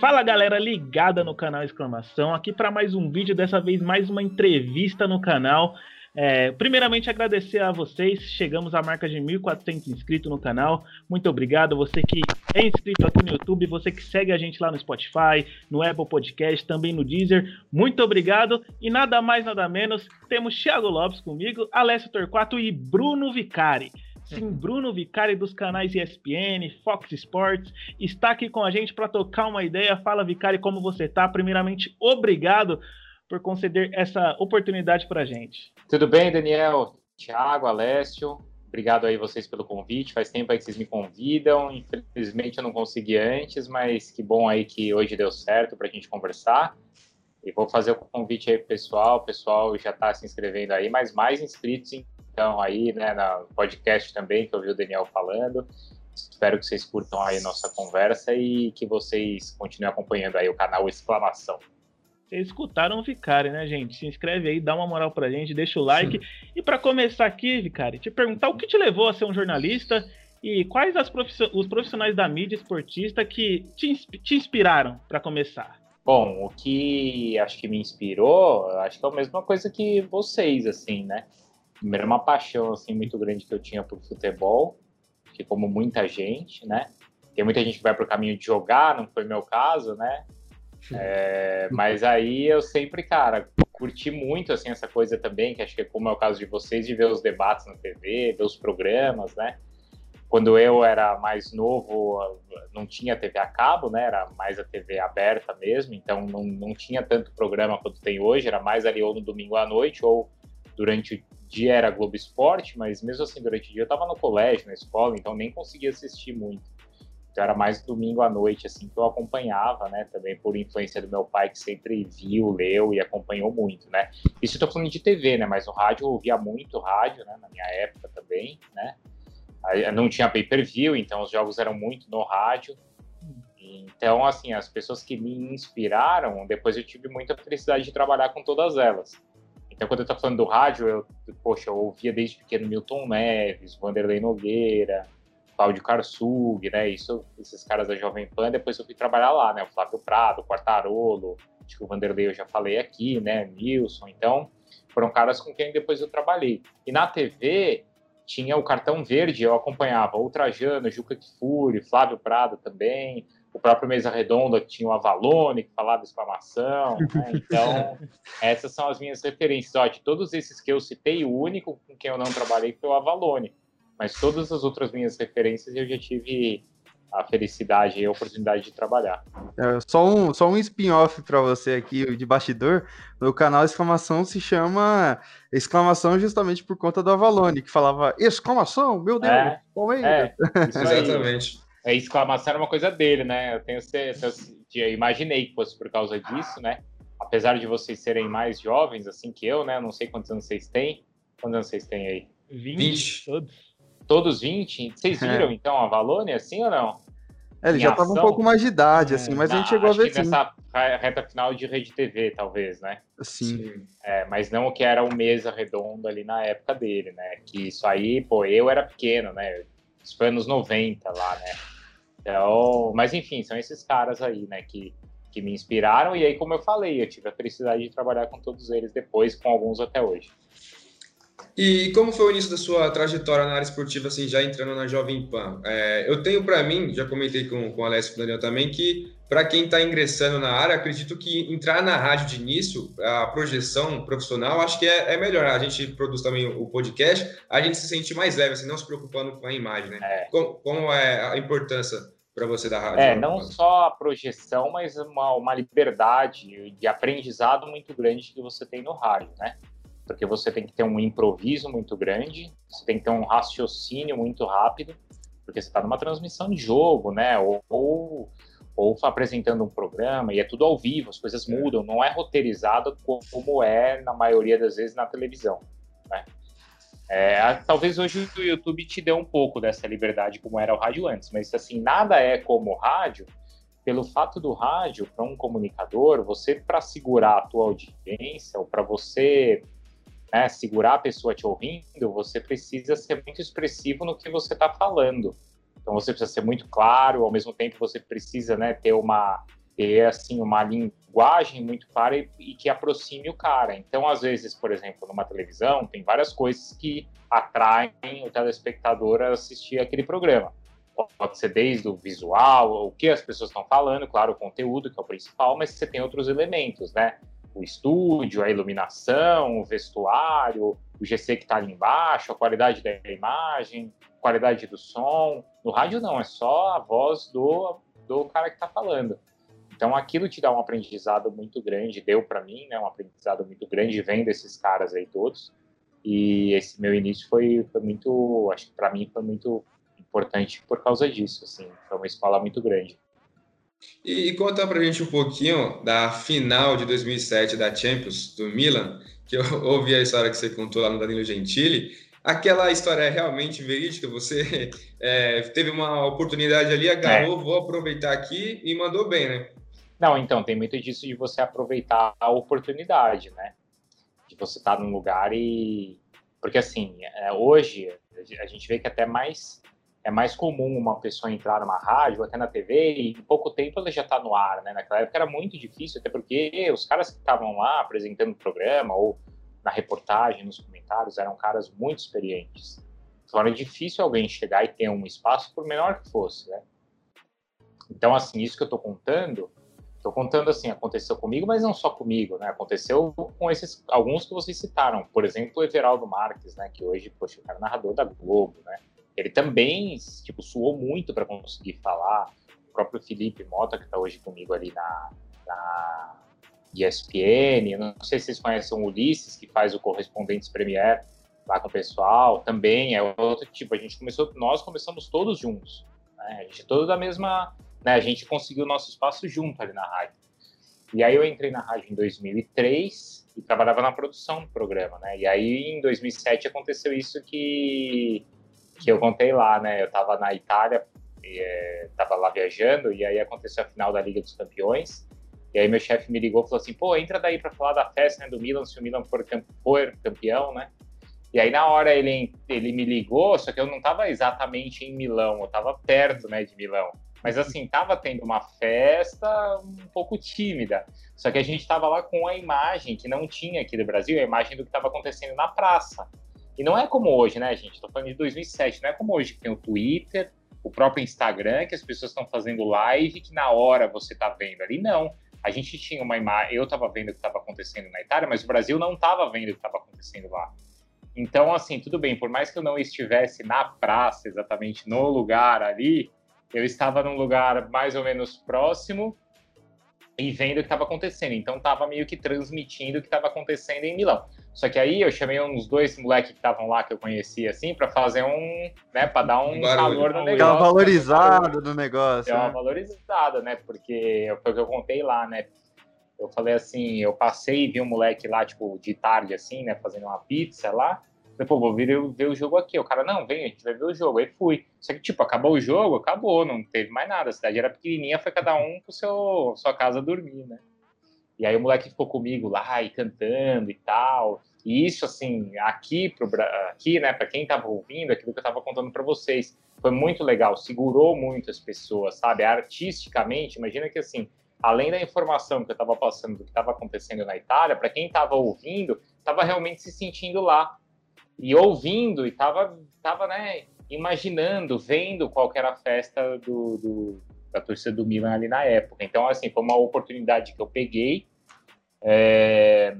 Fala galera ligada no canal Exclamação, aqui para mais um vídeo, dessa vez mais uma entrevista no canal. É, primeiramente agradecer a vocês, chegamos à marca de 1.400 inscritos no canal, muito obrigado, você que é inscrito aqui no YouTube, você que segue a gente lá no Spotify, no Apple Podcast, também no Deezer, muito obrigado, e nada mais nada menos, temos Thiago Lopes comigo, Alessio Torquato e Bruno Vicari. Sim, Bruno Vicari dos canais ESPN, Fox Sports, está aqui com a gente para tocar uma ideia. Fala, Vicari, como você está? Primeiramente, obrigado por conceder essa oportunidade para a gente. Tudo bem, Daniel, Thiago, Alessio. Obrigado aí vocês pelo convite. Faz tempo aí que vocês me convidam. Infelizmente eu não consegui antes, mas que bom aí que hoje deu certo para a gente conversar. E vou fazer o convite aí pro pessoal. O pessoal já está se inscrevendo aí, mas mais inscritos então aí, né, no podcast também, que eu vi o Daniel falando. Espero que vocês curtam aí nossa conversa e que vocês continuem acompanhando aí o canal Exclamação. Vocês escutaram o Vicari, né, gente? Se inscreve aí, dá uma moral pra gente, deixa o like. Sim. E para começar aqui, Vicari, te perguntar o que te levou a ser um jornalista e quais os profissionais da mídia esportista que te, te inspiraram para começar? Bom, o que acho que me inspirou, acho que é a mesma coisa que vocês, assim, né? primeiro uma paixão assim muito grande que eu tinha por futebol, que como muita gente, né? Tem muita gente que vai para o caminho de jogar, não foi meu caso, né? É, mas aí eu sempre, cara, curti muito assim essa coisa também, que acho que é como é o caso de vocês, de ver os debates na TV, ver os programas, né? Quando eu era mais novo, não tinha TV a cabo, né? Era mais a TV aberta mesmo, então não, não tinha tanto programa quanto tem hoje, era mais ali ou no domingo à noite ou durante dia era Globo Esporte, mas mesmo assim, durante o dia eu estava no colégio, na escola, então nem conseguia assistir muito. Então era mais domingo à noite, assim, que eu acompanhava, né, também por influência do meu pai, que sempre viu, leu e acompanhou muito, né. Isso eu tô falando de TV, né, mas o rádio eu ouvia muito rádio, né, na minha época também, né. Não tinha pay-per-view, então os jogos eram muito no rádio. Então, assim, as pessoas que me inspiraram, depois eu tive muita felicidade de trabalhar com todas elas. Então, quando eu tô falando do rádio, eu, poxa, eu ouvia desde pequeno Milton Neves, Vanderlei Nogueira, Cláudio Karsug, né? Isso, esses caras da Jovem Pan, depois eu fui trabalhar lá, né? O Flávio Prado, o Quartarolo, acho que o Vanderlei eu já falei aqui, né? Nilson. Então, foram caras com quem depois eu trabalhei. E na TV, tinha o Cartão Verde, eu acompanhava o Trajano, Juca Kfouri, Flávio Prado também, o próprio Mesa Redonda, tinha o Avalone, que falava exclamação. Né? Então, essas são as minhas referências. Ó, de todos esses que eu citei, o único com quem eu não trabalhei foi o Avalone. Mas todas as outras minhas referências eu já tive a felicidade e a oportunidade de trabalhar. É, só um, só um spin-off para você aqui de bastidor. Meu canal exclamação se chama exclamação justamente por conta do Avalone, que falava exclamação, meu Deus, é, é, Exatamente a exclamação era uma coisa dele, né? Eu tenho certeza, eu imaginei que fosse por causa disso, né? Apesar de vocês serem mais jovens, assim que eu, né? Eu não sei quantos anos vocês têm. Quantos anos vocês têm aí? 20. 20. Todos. Todos 20? Vocês é. viram, é. então, a Valone, assim ou não? É, ele em já estava um pouco mais de idade, assim, mas não, a gente chegou a ver sim. nessa reta final de rede TV, talvez, né? Sim. É, mas não o que era o mesa redonda ali na época dele, né? Que isso aí, pô, eu era pequeno, né? Isso foi anos 90 lá, né? Então, mas enfim, são esses caras aí, né, que, que me inspiraram. E aí, como eu falei, eu tive a felicidade de trabalhar com todos eles depois, com alguns até hoje. E como foi o início da sua trajetória na área esportiva, assim, já entrando na Jovem Pan? É, eu tenho para mim, já comentei com, com o Alessio e o Daniel também, que para quem está ingressando na área, acredito que entrar na rádio de início, a projeção profissional, acho que é, é, melhor. A gente produz também o podcast, a gente se sente mais leve, assim, não se preocupando com a imagem, né? É. Como, como, é a importância para você da rádio? É, não só a projeção, mas uma, uma liberdade de aprendizado muito grande que você tem no rádio, né? Porque você tem que ter um improviso muito grande, você tem que ter um raciocínio muito rápido, porque você está numa transmissão de jogo, né? Ou, ou, ou, apresentando um programa, e é tudo ao vivo, as coisas é. mudam, não é roteirizado como é, na maioria das vezes, na televisão, né? É, talvez hoje o YouTube te dê um pouco dessa liberdade como era o rádio antes, mas assim, nada é como o rádio, pelo fato do rádio, para um comunicador, você para segurar a tua audiência, ou para você né, segurar a pessoa te ouvindo, você precisa ser muito expressivo no que você está falando. Então você precisa ser muito claro, ao mesmo tempo você precisa né, ter uma ter assim uma linguagem muito clara e, e, que aproxime o cara. Então, às vezes, por exemplo, numa televisão, tem várias coisas que atraem o telespectador a assistir aquele programa. Pode ser desde o visual, o que as pessoas estão falando, claro, o conteúdo, que é o principal, mas você tem outros elementos, né? O estúdio, a iluminação, o vestuário, o GC que está ali embaixo, a qualidade da imagem, qualidade do som. No rádio, não, é só a voz do, do cara que está falando. Então aquilo te dá um aprendizado muito grande, deu para mim, né, um aprendizado muito grande vendo esses caras aí todos. E esse meu início foi, foi muito, acho que para mim foi muito importante por causa disso, assim, foi uma escola muito grande. E, e conta pra gente um pouquinho da final de 2007 da Champions do Milan, que eu ouvi a história que você contou lá no Danilo Gentili. Aquela história é realmente verídica? Você é, teve uma oportunidade ali, agarrou, é. vou aproveitar aqui e mandou bem, né? Não, então, tem muito disso de você aproveitar a oportunidade, né? De você estar num lugar e. Porque, assim, é, hoje a gente vê que até mais é mais comum uma pessoa entrar numa rádio, até na TV, e em pouco tempo ela já está no ar, né? Naquela época era muito difícil, até porque os caras que estavam lá apresentando o programa ou na reportagem, nos comentários, eram caras muito experientes. Então era difícil alguém chegar e ter um espaço, por menor que fosse, né? Então, assim, isso que eu estou contando Estou contando assim, aconteceu comigo, mas não só comigo, né? Aconteceu com esses alguns que vocês citaram, por exemplo, o Everaldo Marques, né? Que hoje, poxa, o cara é narrador da Globo, né? Ele também, tipo, suou muito para conseguir falar. O próprio Felipe Mota, que está hoje comigo ali na, na ESPN, eu não sei se vocês conhecem o Ulisses, que faz o Correspondentes Premier lá com o pessoal, também é outro tipo. A gente começou, nós começamos todos juntos, né? A gente todos da mesma né? A gente conseguiu nosso espaço junto ali na rádio. E aí eu entrei na rádio em 2003 e trabalhava na produção do programa, né? E aí em 2007 aconteceu isso que que eu contei lá, né? Eu estava na Itália, estava é, lá viajando e aí aconteceu a final da Liga dos Campeões. E aí meu chefe me ligou e falou assim: "Pô, entra daí para falar da festa né, do Milan, se o Milan for, for campeão, né?" E aí na hora ele ele me ligou, só que eu não estava exatamente em Milão, eu estava perto, né, de Milão. Mas assim, tava tendo uma festa um pouco tímida. Só que a gente estava lá com a imagem que não tinha aqui do Brasil, a imagem do que estava acontecendo na praça. E não é como hoje, né, gente? Estou falando de 2007, não é como hoje que tem o Twitter, o próprio Instagram, que as pessoas estão fazendo live, que na hora você está vendo ali. Não. A gente tinha uma imagem, eu estava vendo o que estava acontecendo na Itália, mas o Brasil não estava vendo o que estava acontecendo lá. Então, assim, tudo bem, por mais que eu não estivesse na praça, exatamente no lugar ali, eu estava num lugar mais ou menos próximo e vendo o que estava acontecendo. Então estava meio que transmitindo o que estava acontecendo em Milão. Só que aí eu chamei uns dois moleques que estavam lá que eu conhecia assim para fazer um, né, para dar um, valor no negócio. Uma valorizada no negócio. Deu uma né? valorizada, né? Porque foi o que eu contei lá, né? Eu falei assim, eu passei e vi um moleque lá, tipo, de tarde, assim, né, fazendo uma pizza lá. Falei, pô, vou vir ver o jogo aqui. O cara, não, vem, a gente vai ver o jogo. Aí fui. Só que, tipo, acabou o jogo, acabou, não teve mais nada. A cidade era pequenininha, foi cada um pro seu sua casa dormir, né? E aí o moleque ficou comigo lá e cantando e tal. E isso, assim, aqui, pro, aqui né, para quem tava ouvindo, aquilo que eu tava contando para vocês, foi muito legal, segurou muito as pessoas, sabe? Artisticamente, imagina que, assim, além da informação que eu tava passando do que estava acontecendo na Itália, para quem tava ouvindo, tava realmente se sentindo lá e ouvindo e tava, tava né, imaginando, vendo qual era a festa do, do, da torcida do Milan ali na época. Então, assim, foi uma oportunidade que eu peguei. É...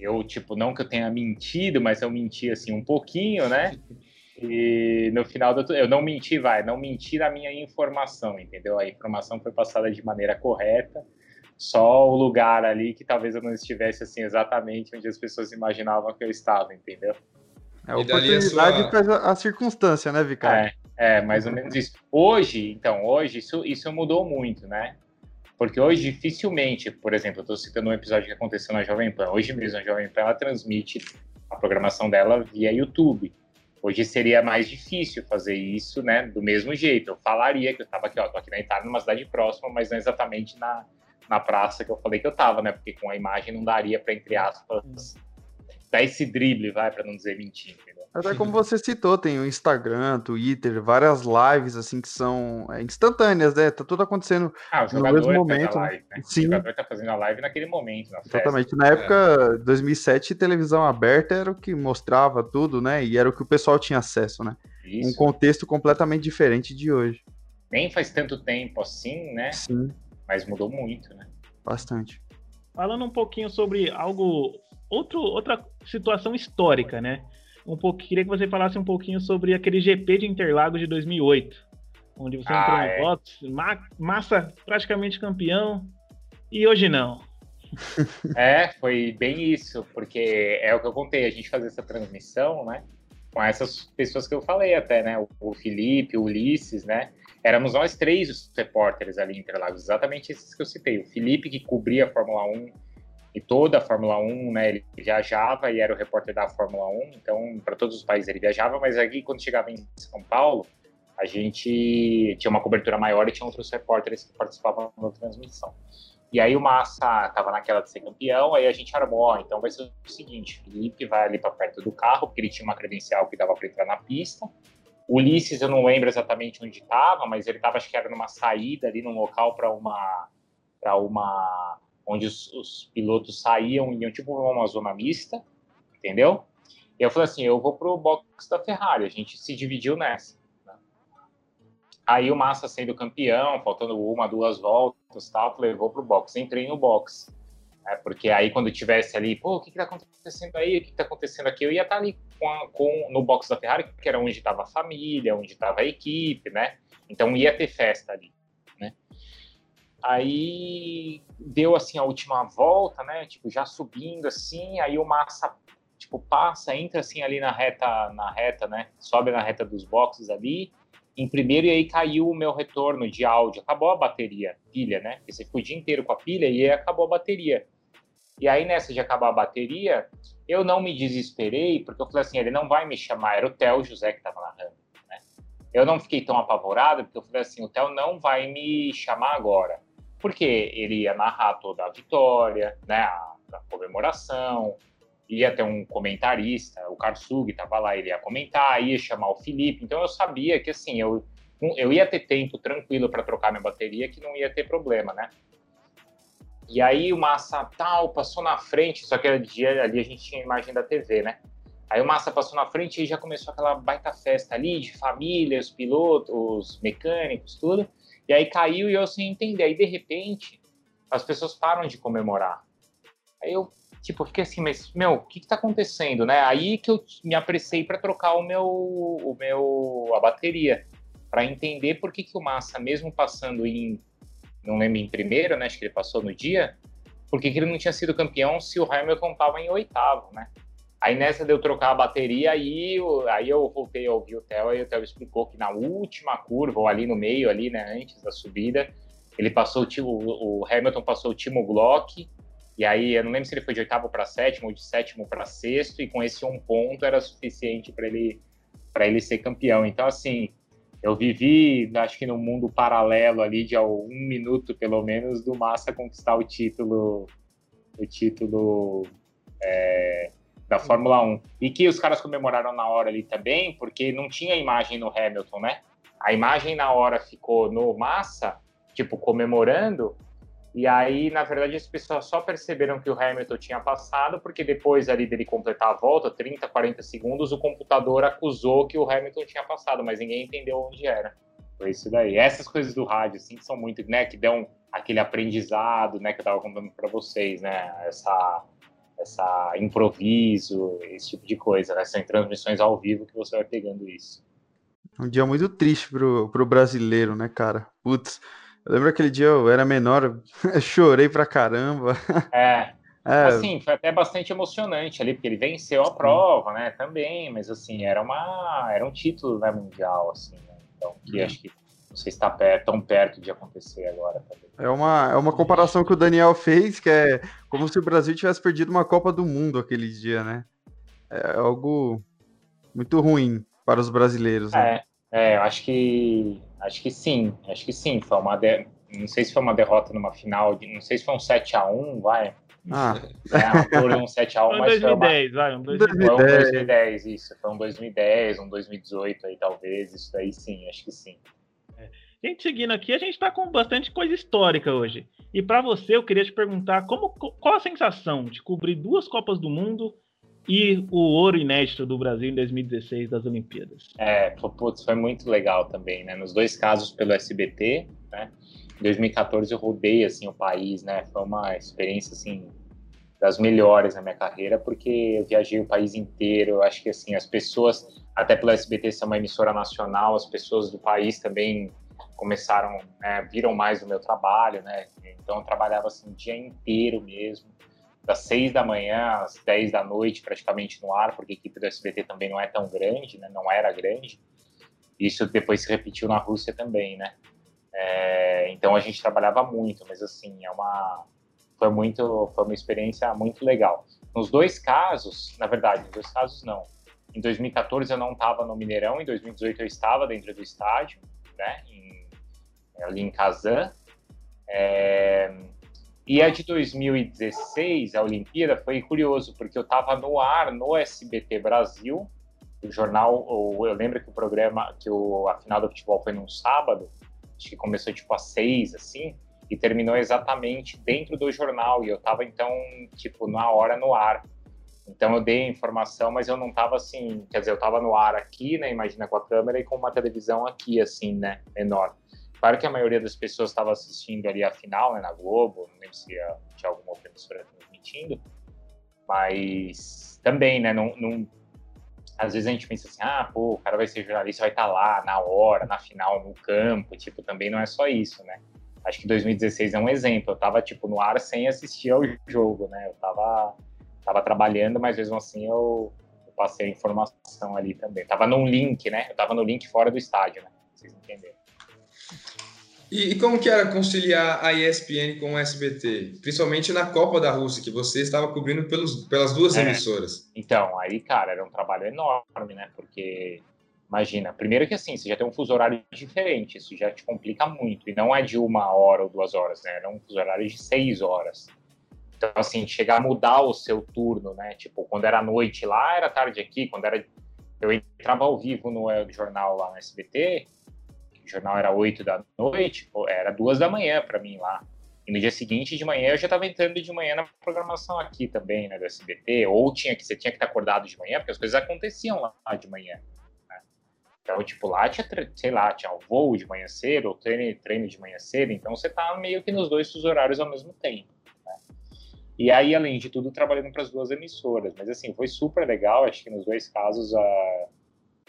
Eu, tipo, não que eu tenha mentido, mas eu menti, assim, um pouquinho, né? E no final do... eu não menti, vai, não menti na minha informação, entendeu? A informação foi passada de maneira correta só o lugar ali que talvez eu não estivesse assim exatamente onde as pessoas imaginavam que eu estava, entendeu? É a oportunidade para sua... a circunstância, né, Vicário? É, é, mais ou menos isso. Hoje, então, hoje isso, isso mudou muito, né? Porque hoje, dificilmente, por exemplo, eu estou citando um episódio que aconteceu na Jovem Pan. Hoje mesmo, a Jovem Pan ela transmite a programação dela via YouTube. Hoje seria mais difícil fazer isso, né? Do mesmo jeito. Eu falaria que eu estava aqui, ó, tô aqui na Itália, numa cidade próxima, mas não exatamente na, na praça que eu falei que eu tava, né? Porque com a imagem não daria para, entre aspas, dar esse drible, vai, para não dizer mentir, entendeu? Até como você citou, tem o Instagram, Twitter, várias lives assim que são é, instantâneas, né? Tá tudo acontecendo ah, no mesmo momento. Live, né? Sim. O jogador tá fazendo a live naquele momento. Na Exatamente. Na época, é. 2007, televisão aberta era o que mostrava tudo, né? E era o que o pessoal tinha acesso, né? Isso. Um contexto completamente diferente de hoje. Nem faz tanto tempo assim, né? Sim. Mas mudou muito, né? Bastante. Falando um pouquinho sobre algo, outro, outra situação histórica, né? Um pouco, queria que você falasse um pouquinho sobre aquele GP de Interlagos de 2008, onde você ah, entrou no é. box, ma massa praticamente campeão, e hoje não. É, foi bem isso, porque é o que eu contei, a gente fazia essa transmissão, né? Com essas pessoas que eu falei até, né? O Felipe, o Ulisses, né? Éramos nós três os repórteres ali em Interlagos, exatamente esses que eu citei. O Felipe, que cobria a Fórmula 1, e toda a Fórmula 1, né? Ele viajava e era o repórter da Fórmula 1, então para todos os países ele viajava, mas aqui quando chegava em São Paulo, a gente tinha uma cobertura maior e tinha outros repórteres que participavam da transmissão. E aí o Massa estava naquela de ser campeão, aí a gente armou, então vai ser o seguinte, Felipe vai ali para perto do carro, porque ele tinha uma credencial que dava para entrar na pista. Ulisses, eu não lembro exatamente onde estava, mas ele estava, acho que era numa saída ali, num local para uma para uma onde os, os, pilotos saíam e iam tipo uma zona mista, entendeu? E eu falei assim, eu vou pro box da Ferrari, a gente se dividiu nessa. Né? Aí o Massa sendo campeão, faltando uma, duas voltas, tal, eu falei, vou pro box, entrei no box. É, porque aí quando tivesse ali, pô, o que que tá acontecendo aí, o que que tá acontecendo aqui, eu ia estar tá ali com, a, com no box da Ferrari, que era onde estava a família, onde estava a equipe, né? Então ia ter festa ali. Aí deu assim a última volta, né? Tipo, já subindo assim, aí o Massa tipo passa, entra assim ali na reta, na reta, né? Sobe na reta dos boxes ali. Em primeiro e aí caiu o meu retorno de áudio, acabou a bateria, pilha, né? Porque você ficou o dia inteiro com a pilha e aí acabou a bateria. E aí nessa de acabar a bateria, eu não me desesperei, porque eu falei assim, ele não vai me chamar, era o Theo José que estava narrando, né? Eu não fiquei tão apavorado, porque eu falei assim, o Theo não vai me chamar agora porque ele ia narrar toda a vitória, né, a, a comemoração, ia ter um comentarista, o Karsug estava lá, ele ia comentar, ia chamar o Felipe, então eu sabia que assim, eu, eu ia ter tempo tranquilo para trocar minha bateria, que não ia ter problema, né? E aí o Massa tal passou na frente, só que ali, ali a gente tinha imagem da TV, né? Aí o Massa passou na frente e já começou aquela baita festa ali de família, os pilotos, os mecânicos, tudo. E aí caiu e eu sem entender. Aí de repente as pessoas param de comemorar. Aí eu tipo fiquei assim, mas meu, o que que tá acontecendo, né? Aí que eu me apressei para trocar o meu o meu a bateria para entender por que que o Massa mesmo passando em não lembro em primeiro, né? Acho que ele passou no dia. Por que, ele não tinha sido campeão se o Hamilton tava em oitavo, né? Aí nessa de eu trocar a bateria, aí, aí eu voltei a ouvir o Theo, e o Theo explicou que na última curva, ou ali no meio, ali, né, antes da subida, ele passou o, o Hamilton passou o Timo Glock, e aí eu não lembro se ele foi de oitavo para sétimo ou de sétimo para sexto, e com esse um ponto era suficiente para ele para ele ser campeão. Então assim, eu vivi, acho que no mundo paralelo ali de um minuto pelo menos do Massa conquistar o título, o título é, da Fórmula 1. E que os caras comemoraram na hora ali também, porque não tinha imagem no Hamilton, né? A imagem na hora ficou no Massa, tipo, comemorando, e aí, na verdade, as pessoas só perceberam que o Hamilton tinha passado, porque depois ali dele completar a volta, 30, 40 segundos, o computador acusou que o Hamilton tinha passado, mas ninguém entendeu onde era. Foi isso daí. Essas coisas do rádio, assim, que são muito, né, que dão aquele aprendizado, né, que eu tava contando para vocês, né, essa essa improviso, esse tipo de coisa, né? São transmissões ao vivo que você vai pegando isso. Um dia muito triste pro, pro brasileiro, né, cara? Putz, eu lembro aquele dia eu era menor, eu chorei pra caramba. É. É. Assim, foi até bastante emocionante ali, porque ele venceu a prova, né, também, mas assim, era uma era um título, né, mundial, assim, né? então, que hum. acho que não sei se está perto, tão perto de acontecer agora. É uma, é uma comparação que o Daniel fez, que é como se o Brasil tivesse perdido uma Copa do Mundo aquele dia, né? É algo muito ruim para os brasileiros. Né? É, é, acho que acho que sim, acho que sim. Foi uma de... não sei se foi uma derrota numa final, de... não sei se foi um 7 a 1 vai. Ah, É, por um 7x1, Foi em mas foi uma, 2010, vai, um 2010. Foi um 2010. 2010, isso. Foi um 2010, um 2018 aí, talvez. Isso daí sim, acho que sim. Gente, seguindo aqui, a gente tá com bastante coisa histórica hoje. E pra você, eu queria te perguntar como, qual a sensação de cobrir duas Copas do Mundo e o ouro inédito do Brasil em 2016 das Olimpíadas? É, putz, foi muito legal também, né? Nos dois casos pelo SBT, né? Em 2014 eu rodei, assim, o país, né? Foi uma experiência, assim, das melhores na minha carreira, porque eu viajei o país inteiro. Eu acho que, assim, as pessoas, até pelo SBT ser uma emissora nacional, as pessoas do país também começaram, né, viram mais o meu trabalho, né? Então eu trabalhava, assim, o dia inteiro mesmo. Das seis da manhã às dez da noite, praticamente no ar, porque a equipe do SBT também não é tão grande, né? Não era grande. Isso depois se repetiu na Rússia também, né? É, então a gente trabalhava muito, mas assim, é uma foi muito foi uma experiência muito legal. Nos dois casos, na verdade, nos dois casos não. Em 2014 eu não estava no Mineirão, em 2018 eu estava dentro do estádio, né, em, ali em Kazan. É, e a de 2016, a Olimpíada, foi curioso, porque eu estava no ar no SBT Brasil, o jornal, eu lembro que o programa, que o, a final do futebol foi num sábado, acho que começou tipo às seis, assim, e terminou exatamente dentro do jornal, e eu tava então, tipo, na hora no ar. Então eu dei a informação, mas eu não tava assim, quer dizer, eu tava no ar aqui, né, imagina com a câmera e com uma televisão aqui, assim, né, enorme. Claro que a maioria das pessoas estava assistindo ali a final, né, na Globo, não lembro se tinha alguma outra emissora transmitindo, mas também, né, não, não às vezes a gente pensa assim, ah, pô, o cara vai ser jornalista, vai estar lá na hora, na final, no campo, tipo, também não é só isso, né? Acho que 2016 é um exemplo, eu tava, tipo, no ar sem assistir ao jogo, né? Eu tava, tava trabalhando, mas mesmo assim eu, eu passei a informação ali também. Tava num link, né? Eu tava no link fora do estádio, né? Vocês entenderam. E, e como que era conciliar a ESPN com o SBT? Principalmente na Copa da Rússia, que você estava cobrindo pelos, pelas duas É. emissoras. Então, aí, cara, era um trabalho enorme, né? Porque, imagina, primeiro que assim, você já tem um fuso horário diferente, isso já te complica muito. E não é de uma hora ou duas horas, né? Era um fuso horário de seis horas. Então, assim, chegar a mudar o seu turno, né? Tipo, quando era noite lá, era tarde aqui. Quando era. Eu entrava ao vivo no jornal lá no SBT, o jornal era oito da noite, pô, era duas da manhã para mim lá. E no dia seguinte de manhã eu já estava entrando de manhã na programação aqui também, né, do SBT, ou tinha que você tinha que estar acordado de manhã, porque as coisas aconteciam lá de manhã. né? Então, tipo, lá tinha, sei lá, tinha o voo de manhã cedo, ou treino, treino de manhã cedo, então você tá meio que nos dois horários ao mesmo tempo. né? E aí, além de tudo, trabalhando para as duas emissoras. Mas assim, foi super legal, acho que nos dois casos a,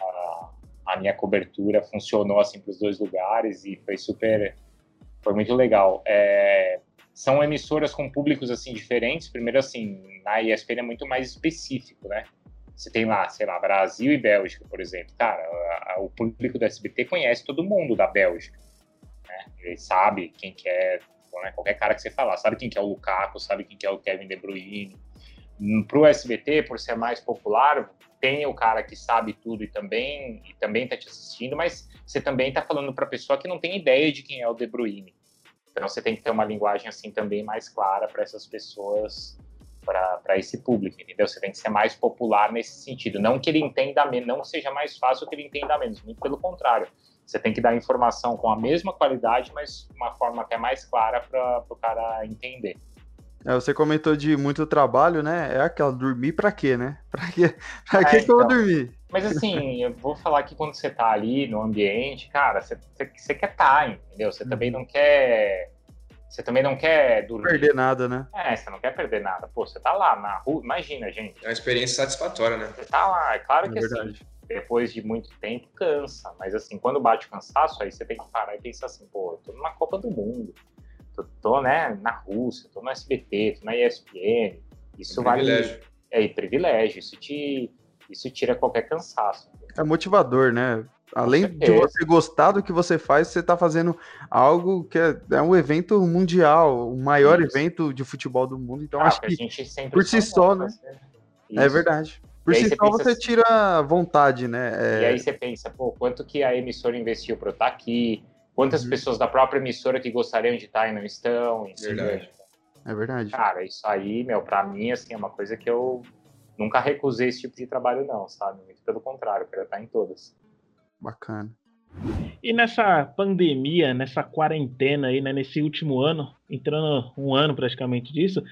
a, a minha cobertura funcionou assim para os dois lugares e foi super foi muito legal. É, são emissoras com públicos assim diferentes. Primeiro assim na ESPN é muito mais específico né? Você tem lá sei lá Brasil e Bélgica por exemplo. Cara o público do SBT conhece todo mundo da Bélgica né? ele sabe quem que é né? qualquer cara que você falar. Sabe quem que é o Lukaku sabe quem que é o Kevin De Bruyne. Para o SBT por ser mais popular tem o cara que sabe tudo e também e também está te assistindo, mas você também está falando para a pessoa que não tem ideia de quem é o De Bruyne. Então você tem que ter uma linguagem assim também mais clara para essas pessoas, para esse público, entendeu? Você tem que ser mais popular nesse sentido. Não que ele entenda menos, não seja mais fácil que ele entenda menos, muito pelo contrário. Você tem que dar informação com a mesma qualidade, mas uma forma até mais clara para o cara entender. É, você comentou de muito trabalho, né? É aquela, dormir pra quê, né? Pra quê, pra É, quê que eu vou então. dormir? Mas assim, eu vou falar que quando você tá ali no ambiente, cara, você, você, você quer estar, entendeu? Você também não quer. Você também não quer dormir. Perder nada, né? É, você não quer perder nada. Pô, você tá lá na rua. Imagina, gente. É uma experiência satisfatória, né? Você tá lá. É claro É que assim, verdade. depois de muito tempo cansa. Mas assim, quando bate o cansaço, aí você tem que parar e pensar assim, pô, eu tô numa Copa do Mundo. Tô, tô né, na Rússia, tô no SBT, tô na ESPN. Isso Um vale. privilégio. É, e privilégio. Isso te. Isso tira qualquer cansaço. É motivador, né? Além de você gostar do que você faz, você tá fazendo algo que é, é um evento mundial, o maior Isso. evento de futebol do mundo. Então, Ah, acho que a gente sempre por si só, né? é verdade. Por E si você só pensa você assim- tira vontade, né? É, E aí você pensa, pô, quanto que a emissora investiu para eu estar aqui? Quantas Uhum. pessoas da própria emissora que gostariam de estar e não estão? entendeu? Verdade. É verdade. Cara, isso aí, meu, pra mim, assim, é uma coisa que eu nunca recusei esse tipo de trabalho, não, sabe? Muito pelo contrário, eu quero estar em todas. Bacana. E nessa pandemia, nessa quarentena aí, né, nesse último ano, entrando um ano praticamente disso,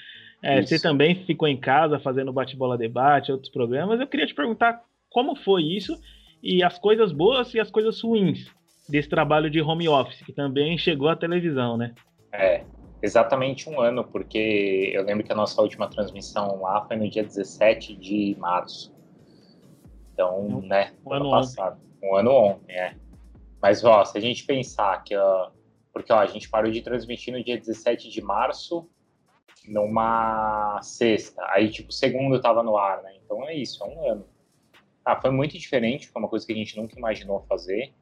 é, você também ficou em casa fazendo bate-bola debate, outros programas. Eu queria te perguntar como foi isso e as coisas boas e as coisas ruins desse trabalho de home office, que também chegou à televisão, né? É, exatamente um ano, porque eu lembro que a nossa última transmissão lá foi no dia 17 de março. Então, um, né, um ano passado. Ontem. Um ano ontem, é. Mas, ó, se a gente pensar que, ó, porque, ó, a gente parou de transmitir no dia 17 de março, numa sexta. Aí, tipo, segundo tava no ar, né? Então é isso, é um ano. Ah, foi muito diferente, foi uma coisa que a gente nunca imaginou fazer.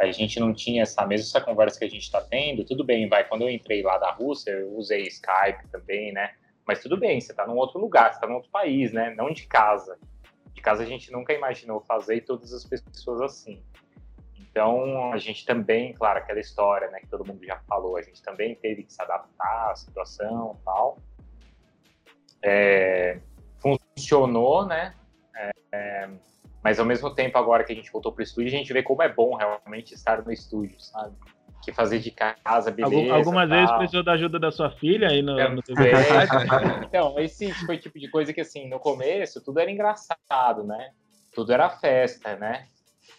A gente não tinha essa mesma essa conversa que a gente está tendo. Tudo bem, vai. Quando eu entrei lá da Rússia, eu usei Skype também, né? Mas tudo bem, você está num outro lugar, você está num outro país, né? Não de casa. De casa a gente nunca imaginou fazer e todas as pessoas assim. Então, a gente também, claro, aquela história, né, que todo mundo já falou, a gente também teve que se adaptar à situação e tal. É, funcionou, né? É, é, mas ao mesmo tempo, agora que a gente voltou para o estúdio, a gente vê como é bom realmente estar no estúdio, sabe? Que fazer de casa, beleza. Algumas tal. vezes precisou da ajuda da sua filha aí no, é, no Então, esse foi o tipo de coisa que, assim, no começo, tudo era engraçado, né? Tudo era festa, né?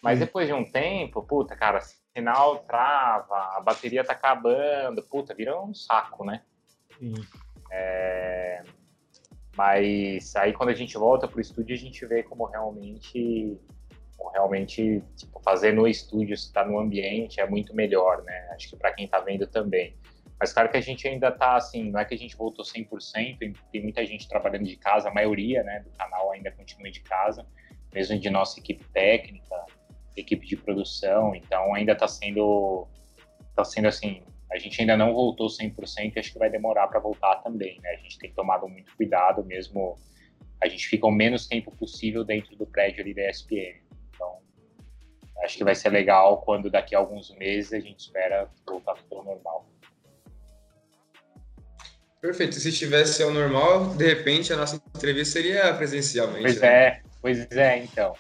Mas depois de um tempo, puta, cara, sinal trava, a bateria tá acabando, puta, vira um saco, né? Sim. É... Mas aí quando a gente volta pro estúdio, a gente vê como realmente, como realmente tipo, fazer no estúdio, estar no ambiente é muito melhor, né? Acho que para quem tá vendo também. Mas claro que a gente ainda tá assim, não é que a gente voltou 100%, tem muita gente trabalhando de casa, a maioria, né, do canal ainda continua de casa, mesmo de nossa equipe técnica, equipe de produção, então ainda está sendo, tá sendo assim, a gente ainda não voltou 100% e acho que vai demorar para voltar também, né? A gente tem tomado muito cuidado mesmo, a gente fica o menos tempo possível dentro do prédio ali da ESPN. Então, acho que vai ser legal quando daqui a alguns meses a gente espera voltar tudo ao normal. Perfeito. Se estivesse ao normal, de repente a nossa entrevista seria presencialmente. Pois né? é, pois é, então.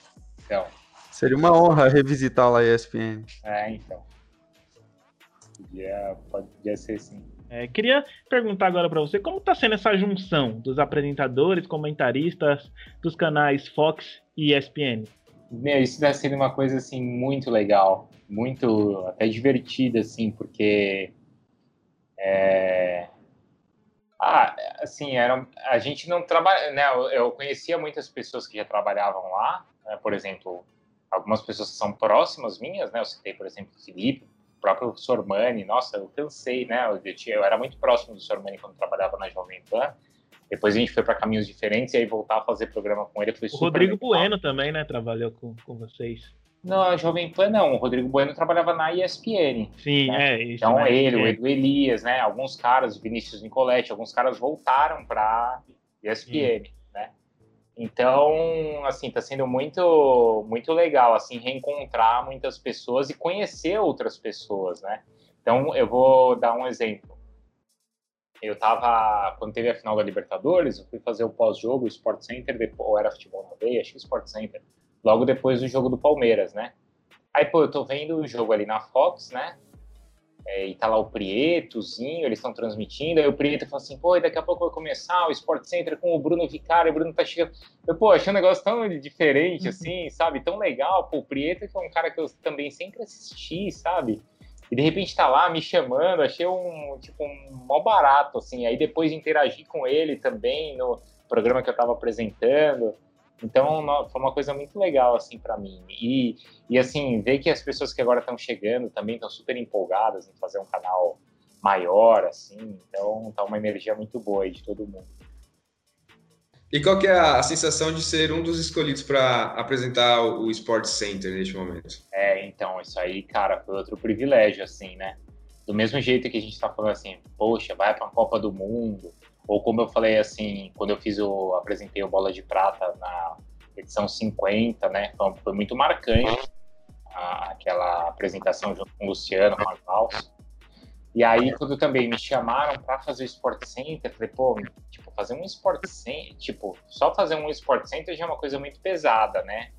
Então, Seria uma honra revisitar lá a ESPN. É, então. Podia, podia ser sim. É, queria perguntar agora para você como está sendo essa junção dos apresentadores, comentaristas dos canais Fox e ESPN. Meu, isso está sendo uma coisa assim muito legal, muito até divertida assim, porque é... ah, assim era a gente não trabalha, né? Eu conhecia muitas pessoas que já trabalhavam lá, né? por exemplo, algumas pessoas que são próximas minhas, né? Eu citei, por exemplo, o Felipe, próprio Sormani. Nossa, eu cansei, né? Eu, tinha, eu era muito próximo do Sormani quando trabalhava na Jovem Pan. Depois a gente foi para caminhos diferentes e aí voltar a fazer programa com ele foi o Rodrigo legal. Bueno também, né? Trabalhou com, com vocês. Não, a Jovem Pan não. O Rodrigo Bueno trabalhava na ESPN. Sim, né? é. Isso, então né? ele, o Edu Elias, né? Alguns caras, o Vinícius Nicoletti, alguns caras voltaram para ESPN. Sim. Então, assim, está sendo muito, muito legal, assim, reencontrar muitas pessoas e conhecer outras pessoas, né? Então, eu vou dar um exemplo. Eu tava, quando teve a final da Libertadores, eu fui fazer o pós-jogo, o Sport Center, depois, ou era futebol na veia, acho que Sport Center, logo depois do jogo do Palmeiras, né? Aí, pô, eu tô vendo o jogo ali na Fox, né? É, e tá lá o Prietozinho, eles estão transmitindo, aí o Prieto fala assim, pô, daqui a pouco vai começar o Sport Center com o Bruno Vicário, o Bruno tá chegando. Eu, pô, achei um negócio tão diferente, uhum. assim, sabe? Tão legal, pô, o Prieto que é um cara que eu também sempre assisti, sabe? E de repente tá lá me chamando, achei um, tipo, um mó barato, assim, aí depois de interagir com ele também no programa que eu tava apresentando, então, foi uma coisa muito legal, assim, para mim. E, e, assim, ver que as pessoas que agora estão chegando também estão super empolgadas em fazer um canal maior, assim. Então, tá uma energia muito boa aí de todo mundo. E qual que é a sensação de ser um dos escolhidos para apresentar o Sport Center neste momento? É, então, isso aí, cara, foi outro privilégio, assim, né? Do mesmo jeito que a gente tá falando assim, poxa, vai para a Copa do Mundo, ou como eu falei assim, quando eu fiz o apresentei o Bola de Prata na edição 50, né? Foi, foi muito marcante a, aquela apresentação junto com o Luciano, com a E aí, quando também me chamaram para fazer o Sport Center, falei, pô, tipo, fazer um Sport Center, tipo, só fazer um Sport Center já é uma coisa muito pesada, né?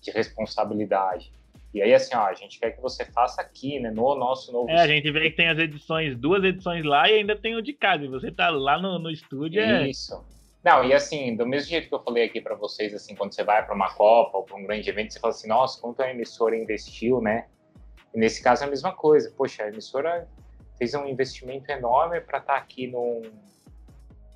De responsabilidade. E aí, assim, ó, a gente quer que você faça aqui, né? No nosso novo. É, a gente vê que tem as edições, duas edições lá e ainda tem o de casa. E você tá lá no, no estúdio. É Isso. É... Não, e assim, do mesmo jeito que eu falei aqui para vocês, assim, quando você vai para uma Copa ou para um grande evento, você fala assim, nossa, quanto a emissora investiu, né? E nesse caso é a mesma coisa. Poxa, a emissora fez um investimento enorme para estar tá aqui num,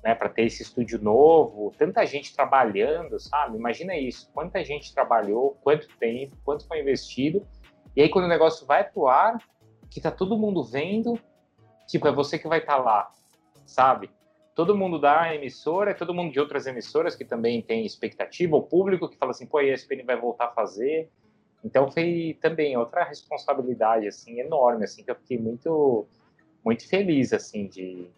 né, para ter esse estúdio novo, tanta gente trabalhando, sabe? Imagina isso, quanta gente trabalhou, quanto tempo, quanto foi investido. E aí quando o negócio vai pro ar, que tá todo mundo vendo, tipo, é você que vai estar tá lá, sabe? Todo mundo da emissora, é todo mundo de outras emissoras que também tem expectativa, o público que fala assim, pô, a ESPN vai voltar a fazer. Então foi também outra responsabilidade assim enorme, assim que eu fiquei muito muito feliz, assim, de,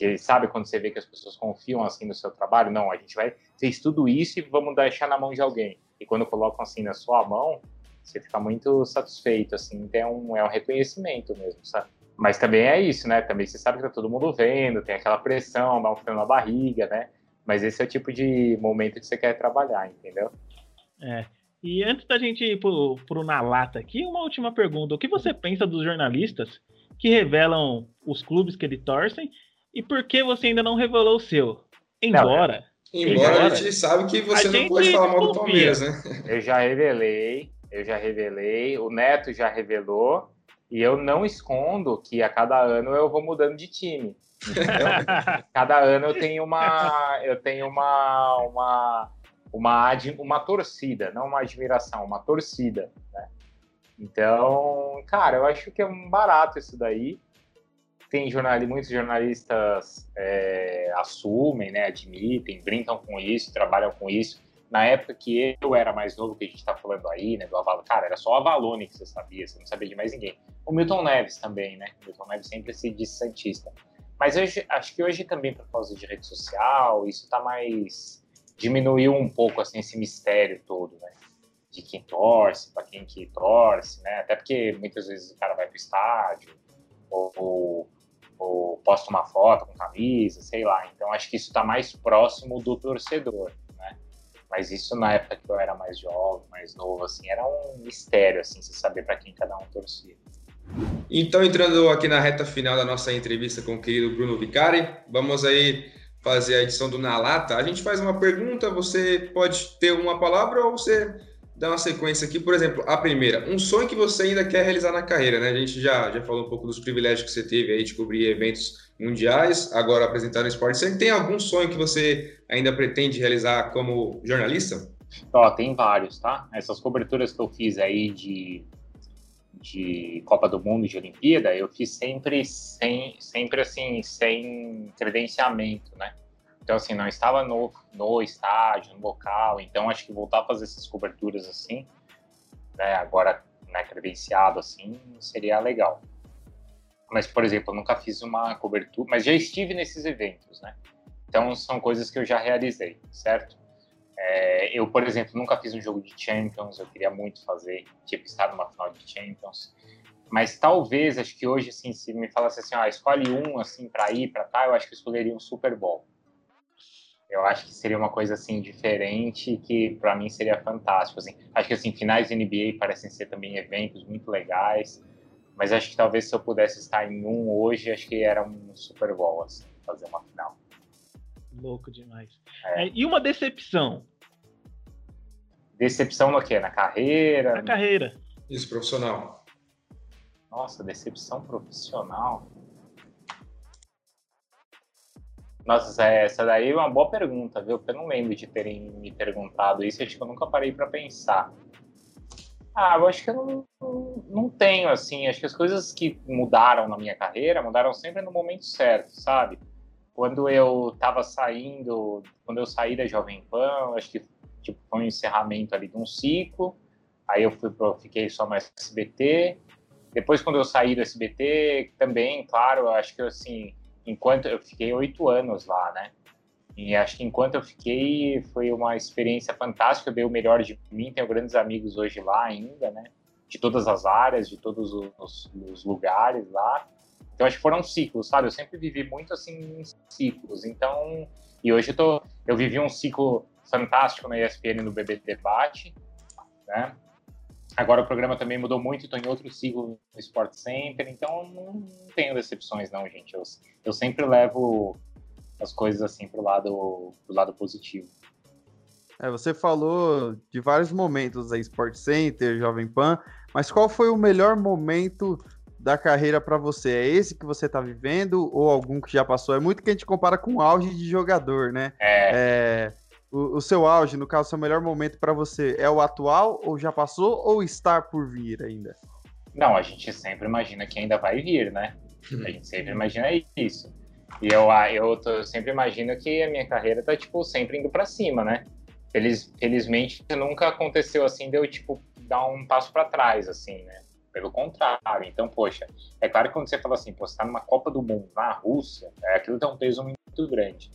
de, sabe, quando você vê que as pessoas confiam, assim, no seu trabalho, não, a gente vai, fez tudo isso e vamos deixar na mão de alguém. E quando colocam, assim, na sua mão, você fica muito satisfeito, assim, então é um, é um reconhecimento mesmo, sabe? Mas também é isso, né? Também você sabe que tá todo mundo vendo, tem aquela pressão, dá um frio na barriga, né? Mas esse é o tipo de momento que você quer trabalhar, entendeu? É. E antes da gente ir pro, pro Na Lata aqui, uma última pergunta. O que você pensa dos jornalistas que revelam os clubes que ele torcem e por que você ainda não revelou o seu. Embora. Não, embora, embora, a gente sabe que você não pode falar mal do Palmeiras, né? Eu já revelei, eu já revelei, o Neto já revelou, e eu não escondo que a cada ano eu vou mudando de time. cada ano eu tenho uma, eu tenho uma, uma, uma, uma torcida, não uma admiração, uma torcida, né? Então, cara, eu acho que é um barato isso daí. Tem jornal, muitos jornalistas é, assumem, né, admitem, brincam com isso, trabalham com isso. Na época que eu era mais novo, que a gente está falando aí, né, do Avalon, cara, era só o Avalone que você sabia, você não sabia de mais ninguém. O Milton Neves também, né? O Milton Neves sempre se diz santista. Mas hoje, acho que hoje também, por causa de rede social, isso tá mais. diminuiu um pouco, assim, esse mistério todo, né? de quem torce, para quem que torce, né? Até porque muitas vezes o cara vai pro estádio ou, ou, ou posta uma foto com camisa, sei lá. Então acho que isso está mais próximo do torcedor, né? Mas isso na época que eu era mais jovem, mais novo, assim, era um mistério, assim, você saber para quem cada um torcia. Então, entrando aqui na reta final da nossa entrevista com o querido Bruno Vicari, vamos aí fazer a edição do Na Lata. A gente faz uma pergunta, você pode ter uma palavra ou você dar uma sequência aqui. Por exemplo, a primeira, um sonho que você ainda quer realizar na carreira, né? A gente já, já falou um pouco dos privilégios que você teve aí de cobrir eventos mundiais, agora apresentar no esporte. Você tem algum sonho que você ainda pretende realizar como jornalista? Ó, tem vários, tá? Essas coberturas que eu fiz aí de, de Copa do Mundo, de Olimpíada, eu fiz sempre sem, sempre assim, sem credenciamento, né? Então, assim, não estava no, no estádio, no local. Então, acho que voltar a fazer essas coberturas assim, né, agora né, credenciado assim, seria legal. Mas, por exemplo, eu nunca fiz uma cobertura, mas já estive nesses eventos, né? Então, são coisas que eu já realizei, certo? É, eu, por exemplo, nunca fiz um jogo de Champions, eu queria muito fazer, tipo, estar numa final de Champions. Mas talvez, acho que hoje, assim, se me falasse assim, ah, escolhe um, assim, para ir, para cá, eu acho que escolheria um Super Bowl eu acho que seria uma coisa assim diferente que para mim seria fantástico assim. Acho que assim finais de NBA parecem ser também eventos muito legais mas acho que talvez se eu pudesse estar em um hoje acho que era um Super Bowl assim fazer uma final. Louco demais. É. É, e uma decepção? Decepção no quê? Na carreira? Na carreira. Isso profissional. Nossa decepção profissional Nossa, essa daí é uma boa pergunta, viu? Porque eu não lembro de terem me perguntado isso, acho que eu nunca parei para pensar. Ah, eu acho que eu não, não, tenho, assim, acho que as coisas que mudaram na minha carreira mudaram sempre no momento certo, sabe? Quando eu tava saindo, quando eu saí da Jovem Pan, acho que tipo, foi um encerramento ali de um ciclo, aí eu fui pro, fiquei só mais SBT, depois quando eu saí do SBT, também, claro, acho que assim, enquanto eu fiquei oito anos lá, né? E acho que enquanto eu fiquei foi uma experiência fantástica, dei o melhor de mim, tenho grandes amigos hoje lá ainda, né? De todas as áreas, de todos os, os lugares lá. Então acho que foram ciclos, sabe? Eu sempre vivi muito assim em ciclos. Então, e hoje eu tô, eu vivi um ciclo fantástico na ESPN no BB Debate, né? Agora o programa também mudou muito, estou em outro ciclo no Sport Center, então não, tenho decepções não, gente. Eu, eu sempre levo as coisas assim pro lado, pro lado positivo. É, você falou de vários momentos aí, Sport Center, Jovem Pan, mas qual foi o melhor momento da carreira para você? É esse que você está vivendo ou algum que já passou? É muito que a gente compara com o auge de jogador, né? É. é o, seu auge, no caso, seu melhor momento para você é o atual ou já passou ou está por vir ainda? Não, a gente sempre imagina que ainda vai vir, né? A gente sempre imagina isso. E eu, eu, tô, sempre imagino que a minha carreira tá, tipo, sempre indo para cima, né? Feliz, felizmente, nunca aconteceu assim de eu, tipo, dar um passo para trás, assim, né? Pelo contrário. Então, poxa, é claro que quando você fala assim, pô, você tá numa Copa do Mundo na Rússia, é, aquilo tem um peso muito grande.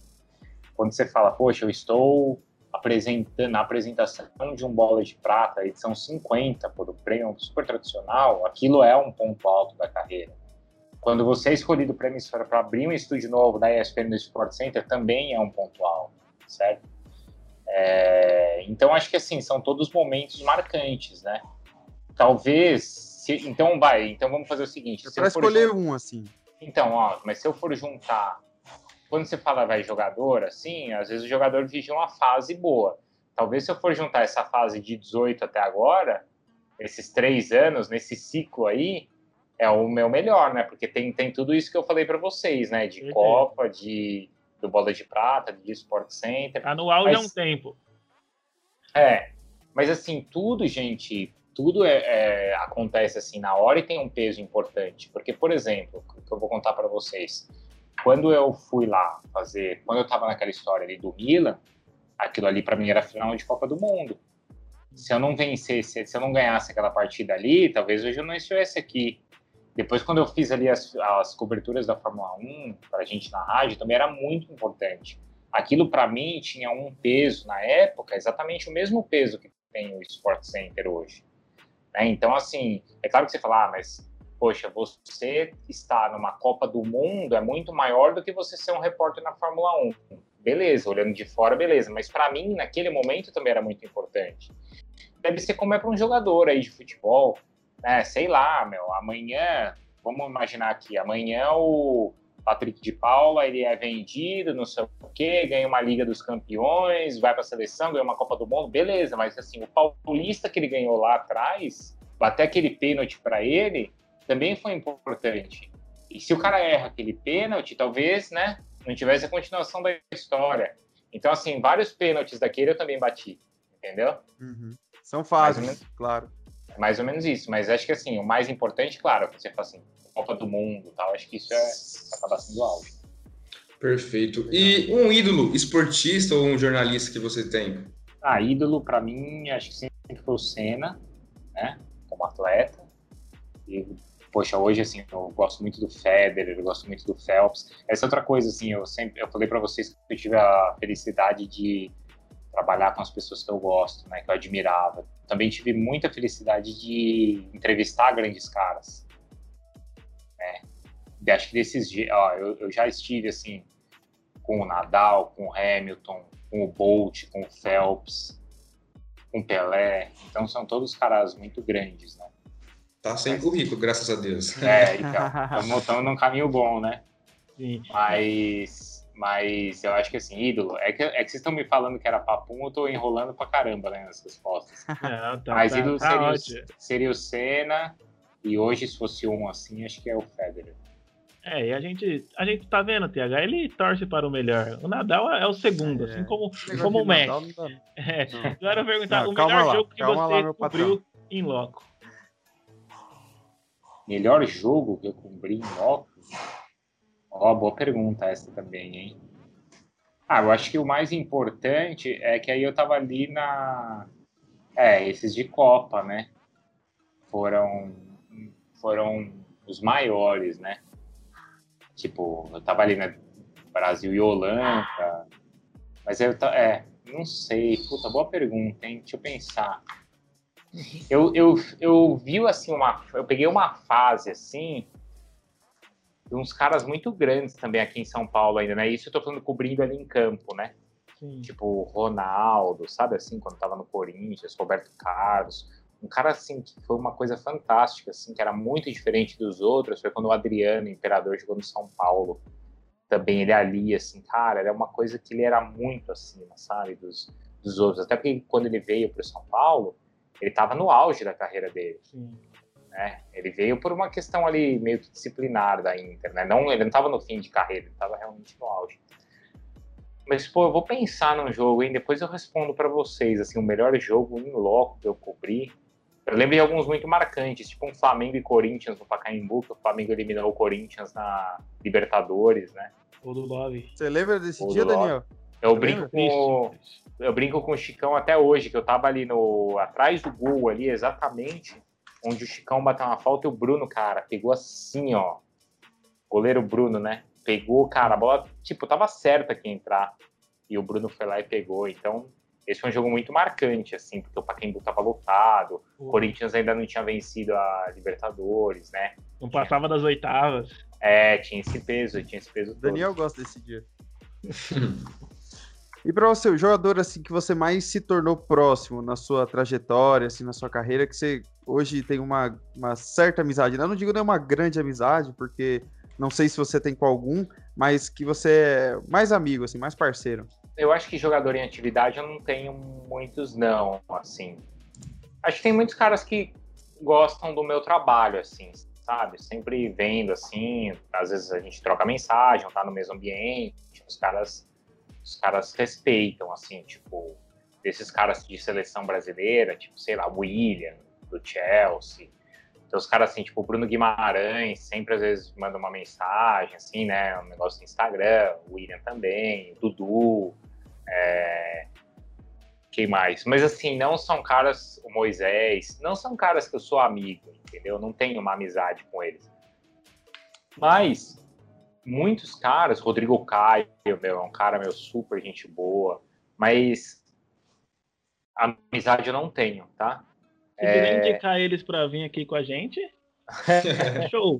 Quando você fala, poxa, eu estou apresentando na apresentação de um bola de prata, edição 50, por um prêmio super tradicional, aquilo é um ponto alto da carreira. Quando você é escolhido para emissora para abrir um estúdio novo da ESPN no Sport Center, também é um ponto alto, certo? É, então acho que assim são todos momentos marcantes, né? Talvez, se, então vai, então vamos fazer o seguinte. É para escolher um assim. Então, ó, mas se eu for juntar, quando você fala vai jogador, assim, às vezes o jogador vive uma fase boa. Talvez se eu for juntar essa fase de 18 até agora, esses três anos nesse ciclo aí, é o meu melhor, né? Porque tem, tem tudo isso que eu falei para vocês, né? De Copa, de do Bola de Prata, de Sport Center. Anual mas, já é um tempo. É, mas assim, tudo, gente, tudo é, é, acontece assim na hora e tem um peso importante. Porque, por exemplo, que eu vou contar para vocês, quando eu fui lá fazer, quando eu estava naquela história ali do Milan, aquilo ali para mim era final de Copa do Mundo. Se eu não vencesse, se eu não ganhasse aquela partida ali, talvez hoje eu não estivesse aqui. Depois, quando eu fiz ali as, as coberturas da Fórmula 1 para a gente na rádio, também era muito importante. Aquilo, para mim, tinha um peso na época, exatamente o mesmo peso que tem o Sport Center hoje. Né? Então, assim, é claro que você fala, ah, mas, poxa, você estar numa Copa do Mundo é muito maior do que você ser um repórter na Fórmula 1. Beleza, olhando de fora, beleza. Mas para mim, naquele momento, também era muito importante. Deve ser como é para um jogador aí de futebol né, sei lá, meu, amanhã, vamos imaginar aqui, amanhã o Patrick de Paula, ele é vendido, não sei o quê, ganha uma Liga dos Campeões, vai para a seleção, ganha uma Copa do Mundo, beleza, mas assim, o paulista que ele ganhou lá atrás, até aquele pênalti para ele, também foi importante. E se o cara erra aquele pênalti, talvez, né, não tivesse a continuação da história. Então, assim, vários pênaltis daquele eu também bati, entendeu? Uhum. São fases, claro. É mais ou menos isso. Mas acho que assim, o mais importante, claro, você fala assim, Copa do Mundo tal, acho que isso é, acaba sendo algo. Perfeito. E um ídolo esportista ou um jornalista que você tem? Ah, ídolo para mim, acho que sempre foi o Senna, né? Como atleta. E, poxa, hoje assim, eu gosto muito do Federer, eu gosto muito do Phelps. Essa é outra coisa, assim, eu sempre, eu falei para vocês que eu tive a felicidade de trabalhar com as pessoas que eu gosto, né, que eu admirava. Também tive muita felicidade de entrevistar grandes caras. Né? Acho que desses ó, eu, eu já estive assim com o Nadal, com o Hamilton, com o Bolt, com o Phelps, com o Pelé. Então são todos caras muito grandes, né? Tá sem Mas, currículo, graças a Deus. É, então, estamos num caminho bom, né? Sim. Mas mas eu acho que assim, ídolo, é que, é que vocês estão me falando que era papum, eu tô enrolando pra caramba né, nas respostas. Não, tá, Mas tá, ídolo tá seria, o, seria o Senna, e hoje, se fosse um assim, acho que é o Federer. É, e a gente, a gente tá vendo, TH, ele torce para o melhor. O Nadal é o segundo, é. assim como, como o Messi. É. Agora eu perguntar, não, o melhor lá, jogo que você lá, cobriu em loco. Melhor jogo que eu cobri em loco? Ó, oh, boa pergunta essa também, hein? Ah, eu acho que o mais importante é que aí eu tava ali na. É, esses de Copa, né? Foram, foram os maiores, né? Tipo, eu tava ali na Brasil e Holanda. Mas eu. É, não sei. Puta, boa pergunta, hein? Deixa eu pensar. Eu, eu, eu vi assim uma. Eu peguei uma fase assim uns caras muito grandes também aqui em São Paulo ainda, né? Isso eu tô falando cobrindo ali em campo, né? Sim. Tipo Ronaldo, sabe assim, quando tava no Corinthians, Roberto Carlos. Um cara assim que foi uma coisa fantástica, assim, que era muito diferente dos outros, foi quando o Adriano, imperador, jogou no São Paulo. Também ele ali, assim, cara, era uma coisa que ele era muito acima, sabe, dos, dos outros. Até porque quando ele veio para São Paulo, ele estava no auge da carreira dele. Sim. Né? Ele veio por uma questão ali meio que disciplinar da Inter, né? Não, ele não estava no fim de carreira, ele estava realmente no auge. Mas, pô, eu vou pensar num jogo, hein? Depois eu respondo para vocês, assim, o melhor jogo em loco que eu cobri. Eu lembro de alguns muito marcantes, tipo um Flamengo e Corinthians no Pacaembu, que o Flamengo eliminou o Corinthians na Libertadores, né? O do Love. Você lembra desse dia, Daniel? Eu brinco com eu brinco com o Chicão até hoje, que eu tava ali no atrás do gol ali, exatamente onde o Chicão bateu uma falta e o Bruno, cara, pegou assim, ó. Goleiro Bruno, né? Pegou, cara, a bola, tipo, tava certa que entrar. E o Bruno foi lá e pegou. Então, esse foi um jogo muito marcante, assim, porque o Pacaembu tava lotado, o Corinthians ainda não tinha vencido a Libertadores, né? Não passava das oitavas. É, tinha esse peso, tinha esse peso Daniel todo. gosta desse dia. E para você, o jogador assim que você mais se tornou próximo na sua trajetória, assim, na sua carreira, que você hoje tem uma, uma certa amizade. Eu não digo nem uma grande amizade, porque não sei se você tem com algum, mas que você é mais amigo, assim, mais parceiro. Eu acho que jogador em atividade eu não tenho muitos, não, assim. Acho que tem muitos caras que gostam do meu trabalho, assim, sabe? Sempre vendo, assim, às vezes a gente troca mensagem, tá no mesmo ambiente, os caras os caras respeitam, assim, tipo, desses caras de seleção brasileira, tipo, sei lá, William, do Chelsea. Então, os caras, assim, tipo, o Bruno Guimarães, sempre às vezes manda uma mensagem, assim, né, um negócio no Instagram, o William também, o Dudu, é... quem mais? Mas, assim, não são caras, o Moisés, não são caras que eu sou amigo, entendeu? Não tenho uma amizade com eles. Mas muitos caras, Rodrigo Caio, meu, é um cara meu super gente boa, mas amizade eu não tenho, tá? Se é... indicar eles para vir aqui com a gente, show.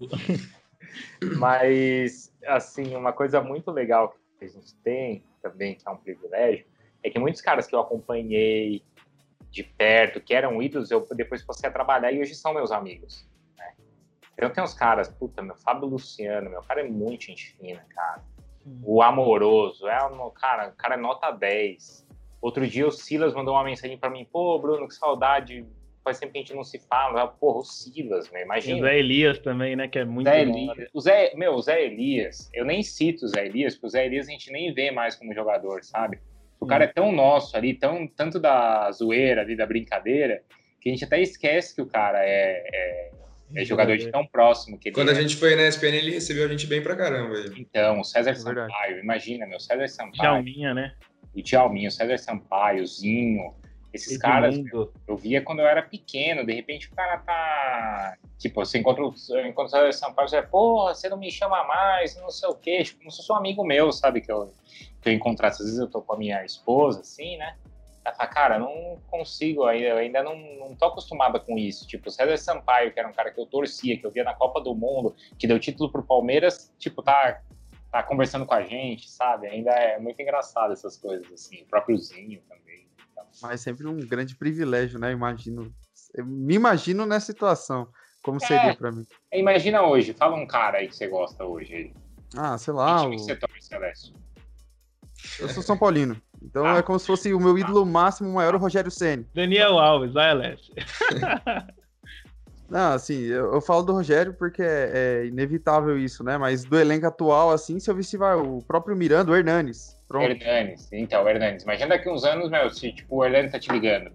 Mas, assim, uma coisa muito legal que a gente tem também, que é um privilégio, é que muitos caras que eu acompanhei de perto, que eram ídolos, eu depois passei a trabalhar e hoje são meus amigos. Eu tenho uns caras, puta, meu Fábio Luciano, meu cara é muito gente fina, cara. Sim. O Amoroso, é, cara, o cara é nota 10. Outro dia o Silas mandou uma mensagem para mim, pô, Bruno, que saudade, faz tempo que a gente não se fala. Porra, o Silas, meu, imagina. E o Zé Elias também, né, que é muito Zé Elias. O Zé, meu, o Zé Elias, eu nem cito o Zé Elias, porque o Zé Elias a gente nem vê mais como jogador, sabe? O cara é tão nosso ali, tão, tanto da zoeira ali, da brincadeira, que a gente até esquece que o cara é, é é jogador de tão próximo que Quando é. a gente foi na ESPN, ele recebeu a gente bem pra caramba. Aí. Então, o César é Sampaio, imagina, meu, César Sampaio. Djalminha, né? O Djalminha, o César Sampaio, o Zinho, esses caras, meu, eu via quando eu era pequeno, de repente o cara tá. Tipo, você encontra, encontra o César Sampaio, você porra, você não me chama mais, não sei o quê, tipo, como se fosse um amigo meu, sabe? Que eu, que eu encontrasse, às vezes eu tô com a minha esposa, assim, né? Ela fala, cara, não consigo, eu ainda não, não tô acostumada com isso. Tipo, César Sampaio, que era um cara que eu torcia, que eu via na Copa do Mundo, que deu título pro Palmeiras, tipo, tá, tá conversando com a gente, sabe? Ainda é muito engraçado essas coisas, assim. O próprio Zinho também. Então. Mas sempre um grande privilégio, né? Imagino. Eu me imagino nessa situação. Como é, seria para mim? Imagina hoje, fala um cara aí que você gosta hoje. Ah, sei lá. Que time o... você torce, Celeste? Eu sou São Paulino. Então ah. é como se fosse o meu ídolo máximo, maior, o Rogério Senni. Daniel Alves, vai, Alessio. Não, assim, eu, eu, falo do Rogério porque é, é, inevitável isso, né? Mas do elenco atual, assim, se eu visse vai, o próprio Miranda, o Hernanes. Pronto. Hernanes, então, o Hernanes. Imagina daqui uns anos, meu, se tipo, o Hernanes tá te ligando.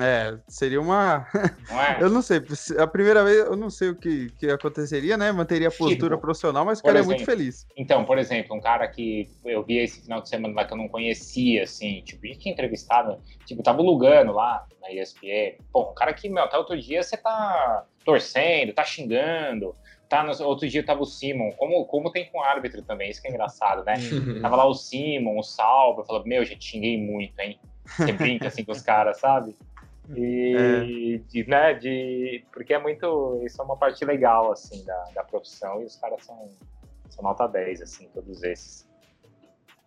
É, seria uma. É? eu não sei. A primeira vez eu não sei o que, que aconteceria, né? Manteria a postura tipo, profissional, mas o cara exemplo, é muito feliz. Então, por exemplo, um cara que eu vi esse final de semana lá que eu não conhecia, assim, tipo, a gente entrevistado, tipo, tava Lugano lá na ESPN. Pô, um cara que, meu, até outro dia você tá torcendo, tá xingando. Tá, no, outro dia tava o Simon, como, como tem com o árbitro também, isso que é engraçado, né? tava lá o Simon, o Salvo, eu falava, meu, gente, xinguei muito, hein? Você brinca assim com os caras, sabe? E é. de, né, de, porque é muito, isso é uma parte legal assim da, da profissão e os caras são são nota 10, assim, todos esses.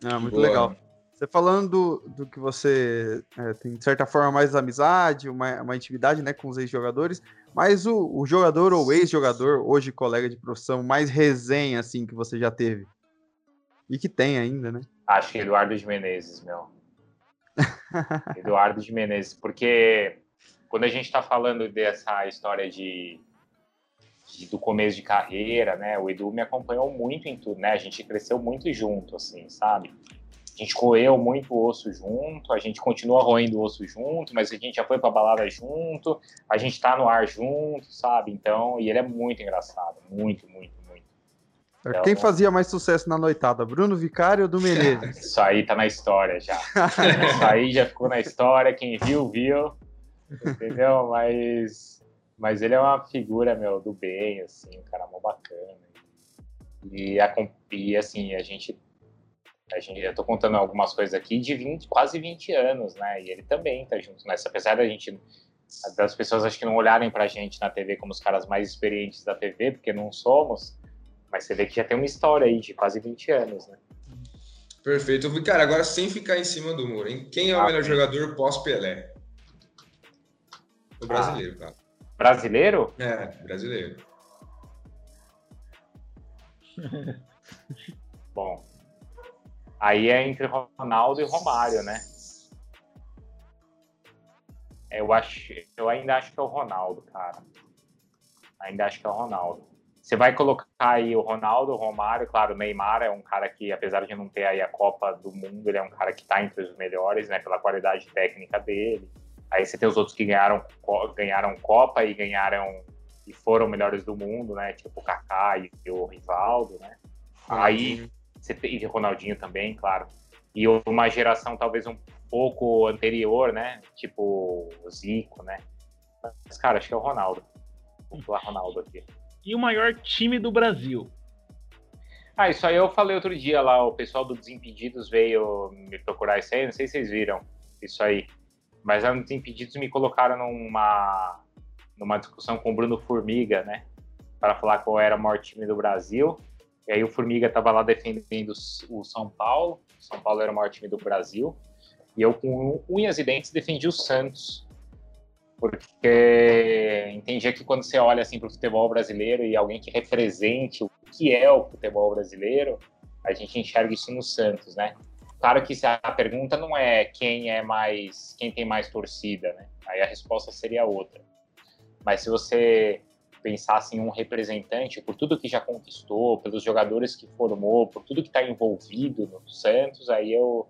Ah, muito Boa. legal. Você falando do, do que você é, tem, de certa forma, mais amizade, uma, uma intimidade né, com os ex-jogadores, mas o, o jogador ou ex-jogador, hoje colega de profissão, mais resenha, assim, que você já teve? E que tem ainda, né? Acho que Eduardo de Menezes, meu. Eduardo de Menezes, porque quando a gente está falando dessa história de, de, do começo de carreira, né? O Edu me acompanhou muito em tudo, né? A gente cresceu muito junto, assim, sabe? A gente roeu muito osso junto, a gente continua roendo osso junto, mas a gente já foi pra balada junto, a gente tá no ar junto, sabe? Então, e ele é muito engraçado, muito, muito. Então, Quem fazia mais sucesso na noitada, Bruno Vicário ou do Menezes? Isso aí tá na história já. Isso aí já ficou na história, quem viu, viu. Entendeu? Mas, mas ele é uma figura, meu, do bem, assim, um cara mó bacana. E, a, e assim, a gente a gente, eu tô contando algumas coisas aqui de 20, quase 20 anos, né? E ele também tá junto nessa. Apesar da gente, das pessoas acho que não olharem pra gente na TV como os caras mais experientes da TV, porque não somos, mas você vê que já tem uma história aí de quase 20 anos, né? Perfeito. Cara, agora sem ficar em cima do muro, hein? Quem é o ah, melhor jogador pós-Pelé? O brasileiro, ah. cara. Brasileiro? É, brasileiro. Bom, Aí é entre Ronaldo e Romário, né? Eu, acho, eu ainda acho que é o Ronaldo, cara. Ainda acho que é o Ronaldo. Você vai colocar aí o Ronaldo, o Romário, claro, o Neymar é um cara que, apesar de não ter aí a Copa do Mundo, ele é um cara que está entre os melhores, né, pela qualidade técnica dele. Aí você tem os outros que ganharam, ganharam Copa e ganharam e foram melhores do mundo, né, tipo o Kaká e o Rivaldo, né. Aí você tem, e Ronaldinho também, claro. E uma geração talvez um pouco anterior, né? Tipo o Zico, né? Mas, cara, acho que é o Ronaldo. Vou falar Ronaldo aqui. E o maior time do Brasil? Ah, isso aí eu falei outro dia lá, o pessoal do Desimpedidos veio me procurar isso aí, não sei se vocês viram isso aí. Mas lá no Desimpedidos me colocaram numa, numa discussão com o Bruno Formiga, né? Para falar qual era o maior time do Brasil. E aí o Formiga estava lá defendendo o São Paulo. O São Paulo era o maior time do Brasil. E eu, com unhas e dentes, defendi o Santos. Porque entendia que quando você olha assim para o futebol brasileiro e alguém que represente o que é o futebol brasileiro, a gente enxerga isso no Santos, né? Claro que a pergunta não é quem é mais, quem tem mais torcida, né? Aí a resposta seria outra. Mas se você pensasse em um representante por tudo que já conquistou, pelos jogadores que formou, por tudo que está envolvido no Santos, aí eu,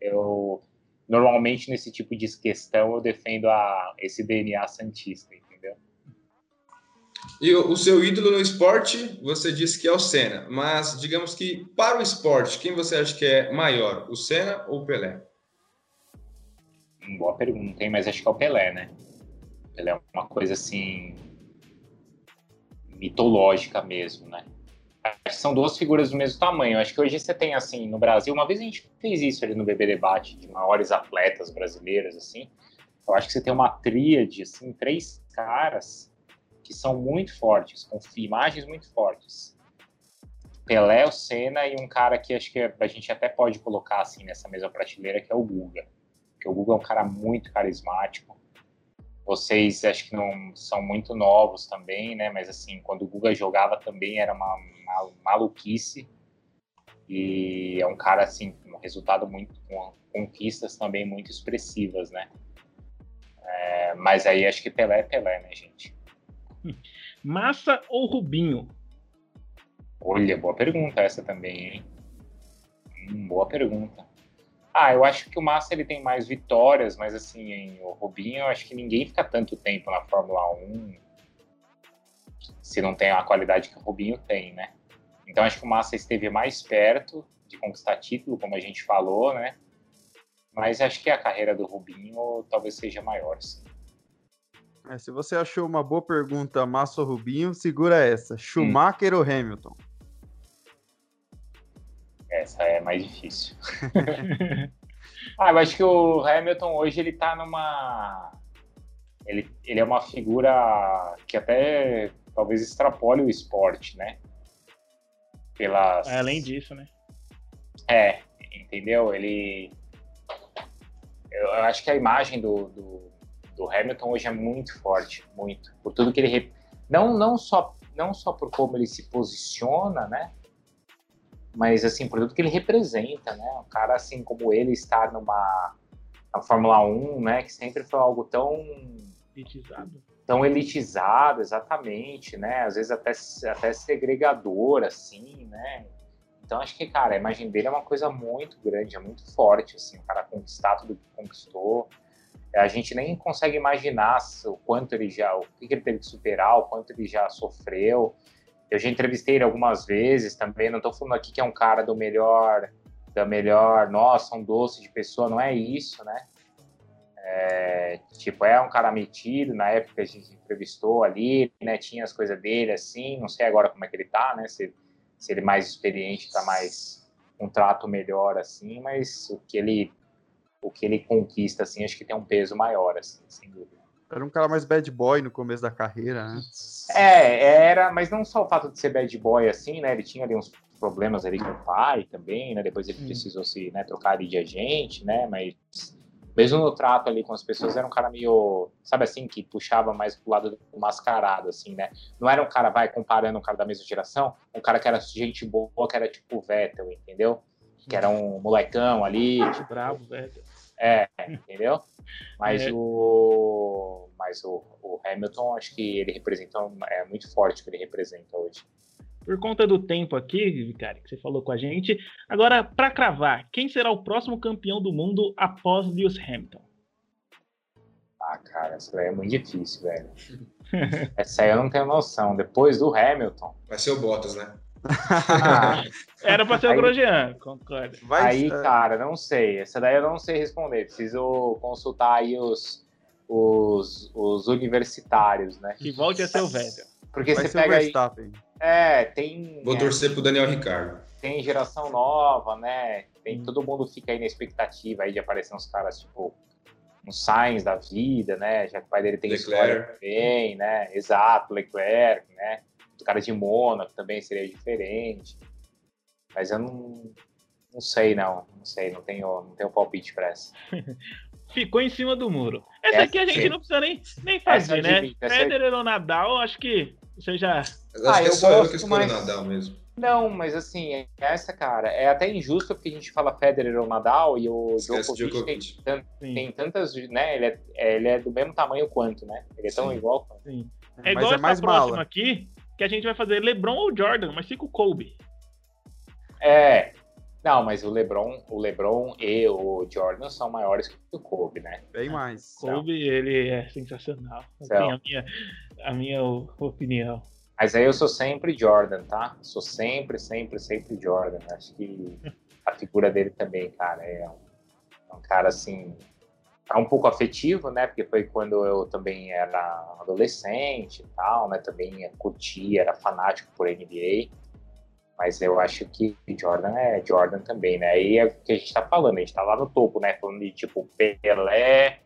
eu normalmente nesse tipo de questão eu defendo a, esse DNA santista, entendeu? E o, seu ídolo no esporte, você disse que é o Senna, mas digamos que para o esporte, quem você acha que é maior, o Senna ou o Pelé? Boa pergunta, hein? mas acho que é o Pelé, né? Pelé é uma coisa assim mitológica mesmo, né? São duas figuras do mesmo tamanho. Acho que hoje você tem, assim, no Brasil, uma vez a gente fez isso ali no BB Debate, de maiores atletas brasileiros, assim. Eu acho que você tem uma tríade, assim, três caras que são muito fortes, com imagens muito fortes. Pelé, o Senna e um cara que acho que a gente até pode colocar, assim, nessa mesma prateleira, que é o Guga. Porque o Guga é um cara muito carismático, vocês acho que não são muito novos também, né? Mas assim, quando o Guga jogava também era uma, uma maluquice. E é um cara assim, com um resultado muito com conquistas também muito expressivas, né? É, mas aí acho que Pelé é Pelé, né, gente? Massa ou Rubinho? Olha, boa pergunta essa também, hein? Hum, boa pergunta. Ah, eu acho que o Massa ele tem mais vitórias, mas assim, o Rubinho, eu acho que ninguém fica tanto tempo na Fórmula 1 se não tem a qualidade que o Rubinho tem, né? Então acho que o Massa esteve mais perto de conquistar título, como a gente falou, né? Mas acho que a carreira do Rubinho talvez seja maior, sim. É, se você achou uma boa pergunta, Massa ou Rubinho, segura essa. Schumacher hum. ou Hamilton? Essa é mais difícil. ah, eu acho que o Hamilton hoje ele tá numa. Ele, ele é uma figura que até talvez extrapole o esporte, né? pelas. É, além disso, né? É, entendeu? Ele. Eu, eu acho que a imagem do, do, do, Hamilton hoje é muito forte, muito. Por tudo que ele. Não, não, só, não só por como ele se posiciona, né? Mas, assim, por tudo que ele representa, né? Um cara assim como ele estar numa. Na Fórmula 1, né? Que sempre foi algo tão. Elitizado. Tão elitizado, exatamente, né? Às vezes até, até segregador, assim, né? Então acho que, cara, a imagem dele é uma coisa muito grande, é muito forte, assim, o cara conquistar tudo que conquistou. A gente nem consegue imaginar o quanto ele já, o que ele teve que superar, o quanto ele já sofreu. Eu já entrevistei ele algumas vezes também, não estou falando aqui que é um cara do melhor, da melhor, nossa, um doce de pessoa, não é isso, né? É, tipo, é um cara metido, na época a gente entrevistou ali, né, tinha as coisas dele assim, não sei agora como é que ele tá, né, se se ele mais experiente está mais um trato melhor assim, mas o que ele o que ele conquista assim, acho que tem um peso maior assim, sem dúvida. Era um cara mais bad boy no começo da carreira, né? É, era, mas não só o fato de ser bad boy assim, né? Ele tinha ali uns problemas ali com o pai também, né? Depois ele hum. precisou se né, trocar ali de agente, né? Mas mesmo no trato ali com as pessoas, era um cara meio, sabe assim, que puxava mais pro lado do mascarado, assim, né? Não era um cara, vai, comparando um cara da mesma geração, um cara que era gente boa, que era tipo o Vettel, entendeu? Que era um molecão ali. Tipo, bravo, Vettel. É, entendeu? Mas é. o. Mas o, o Hamilton, acho que ele representa. É muito forte o que ele representa hoje por conta do tempo aqui, Vicari, que você falou com a gente. Agora, para cravar, quem será o próximo campeão do mundo após Lewis Hamilton? Ah, cara, isso aí é muito difícil, velho. Essa aí eu não tenho noção. Depois do Hamilton. Vai ser o Bottas, né? Era para ser aí, o Grosjean, concordo. aí, é. cara, não sei. Essa daí eu não sei responder. Preciso consultar aí os, os, os universitários, né? Que volte a ser o Vettel. Porque Vai você pega aí. É, tem. Vou é, torcer pro Daniel Ricardo. Tem geração nova, né? Tem, hum. Todo mundo fica aí na expectativa aí de aparecer uns caras, tipo, uns Sainz da vida, né? Já que o pai dele tem Leclerc. história também, né? Exato, Leclerc, né? O cara de Mônaco também seria diferente. Mas eu não, não sei, não. Não sei, não tenho, não tenho palpite pra essa. Ficou em cima do muro. Essa, essa aqui a gente sim. não precisa nem, nem fazer, né? Federer ou Nadal, acho que você já. Mas acho ah, que é só eu que escolho mas... Nadal mesmo. Não, mas assim, é essa, cara, é até injusto porque a gente fala Federer ou Nadal e o Djokovic, Djokovic. Tem, tem, tantas, né? Ele é, ele é do mesmo tamanho quanto, né? Ele é tão Sim. igual. Sim. É igual mas é essa mais próxima mala. aqui, que a gente vai fazer LeBron ou Jordan, mas fica o Kobe. É. Não, mas o LeBron, o LeBron e o Jordan são maiores que o Kobe, né? Bem mais. Kobe, ele é sensacional. Tem a minha, a minha opinião. Mas aí eu sou sempre Jordan, tá? Sou sempre, sempre, sempre Jordan. Acho que a figura dele também, cara, é um, é um cara assim. É um pouco afetivo, né? Porque foi quando eu também era adolescente e tal, né? Também curtia, era fanático por NBA. Mas eu acho que Jordan é Jordan também, né? Aí é o que a gente tá falando, a gente tá lá no topo, né? Falando de tipo Pelé.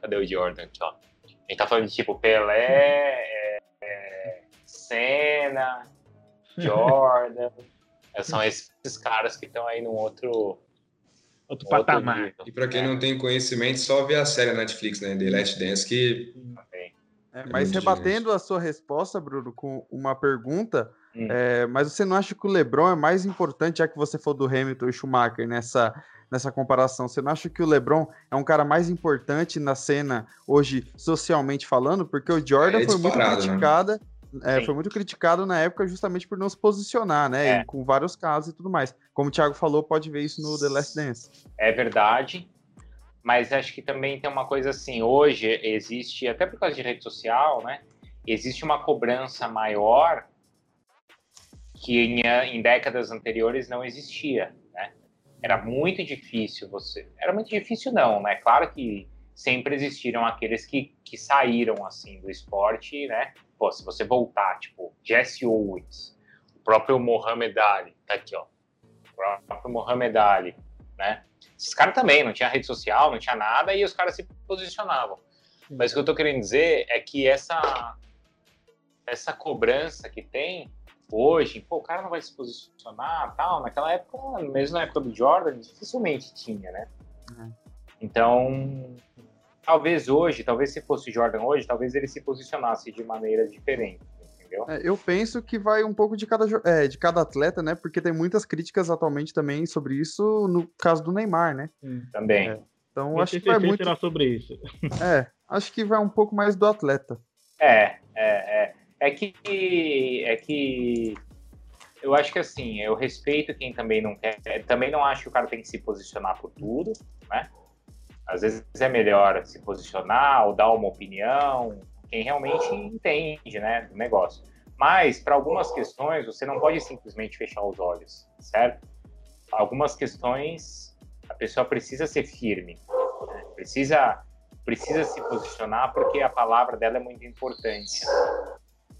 Cadê o Jordan aqui, ó? A gente tá falando de tipo Pelé, é, é, Senna, Jordan. São esses caras que estão aí num outro. Outro patamar. E para quem é. não tem conhecimento, só ver a série Netflix, né? The Last Dance, que. É, mas rebatendo a sua resposta, Bruno, com uma pergunta, hum. é, mas você não acha que o LeBron é mais importante, já que você for do Hamilton e Schumacher nessa nessa comparação. Você não acha que o LeBron é um cara mais importante na cena hoje, socialmente falando? Porque o Jordan é foi muito criticado. Né? É, foi muito criticado na época justamente por não se posicionar, né? É. com vários casos e tudo mais. Como o Thiago falou, pode ver isso no The Last Dance. É verdade. Mas acho que também tem uma coisa assim, hoje existe, até por causa de rede social, né? Existe uma cobrança maior que em, em décadas anteriores não existia era muito difícil você. Era muito difícil, não, né? Claro que sempre existiram aqueles que, que saíram assim do esporte, né? Pô, se você voltar, tipo, Jesse Owens, o próprio Mohamed Ali, tá aqui, ó. O próprio Mohamed Ali, né? Esses caras também, não tinha rede social, não tinha nada, e os caras se posicionavam. Mas o que eu tô querendo dizer é que essa, essa cobrança que tem hoje, pô, o cara não vai se posicionar, tal. Naquela época, mesmo na época do Jordan, dificilmente tinha, né? Uhum. Então, talvez hoje, talvez se fosse Jordan hoje, talvez ele se posicionasse de maneira diferente. É, eu penso que vai um pouco de cada, é, de cada atleta, né? Porque tem muitas críticas atualmente também sobre isso no caso do Neymar, né? Hum. Também. É, então acho que vai muito sobre isso. É, acho que vai um pouco mais do atleta. É, é, é. É que é que eu acho que assim, eu respeito quem também não quer, também não acho que o cara tem que se posicionar por tudo, né? Às vezes é melhor se posicionar ou dar uma opinião, quem realmente entende, né, do negócio. Mas para algumas questões você não pode simplesmente fechar os olhos, certo? Algumas questões a pessoa precisa ser firme, né? precisa precisa se posicionar porque a palavra dela é muito importante.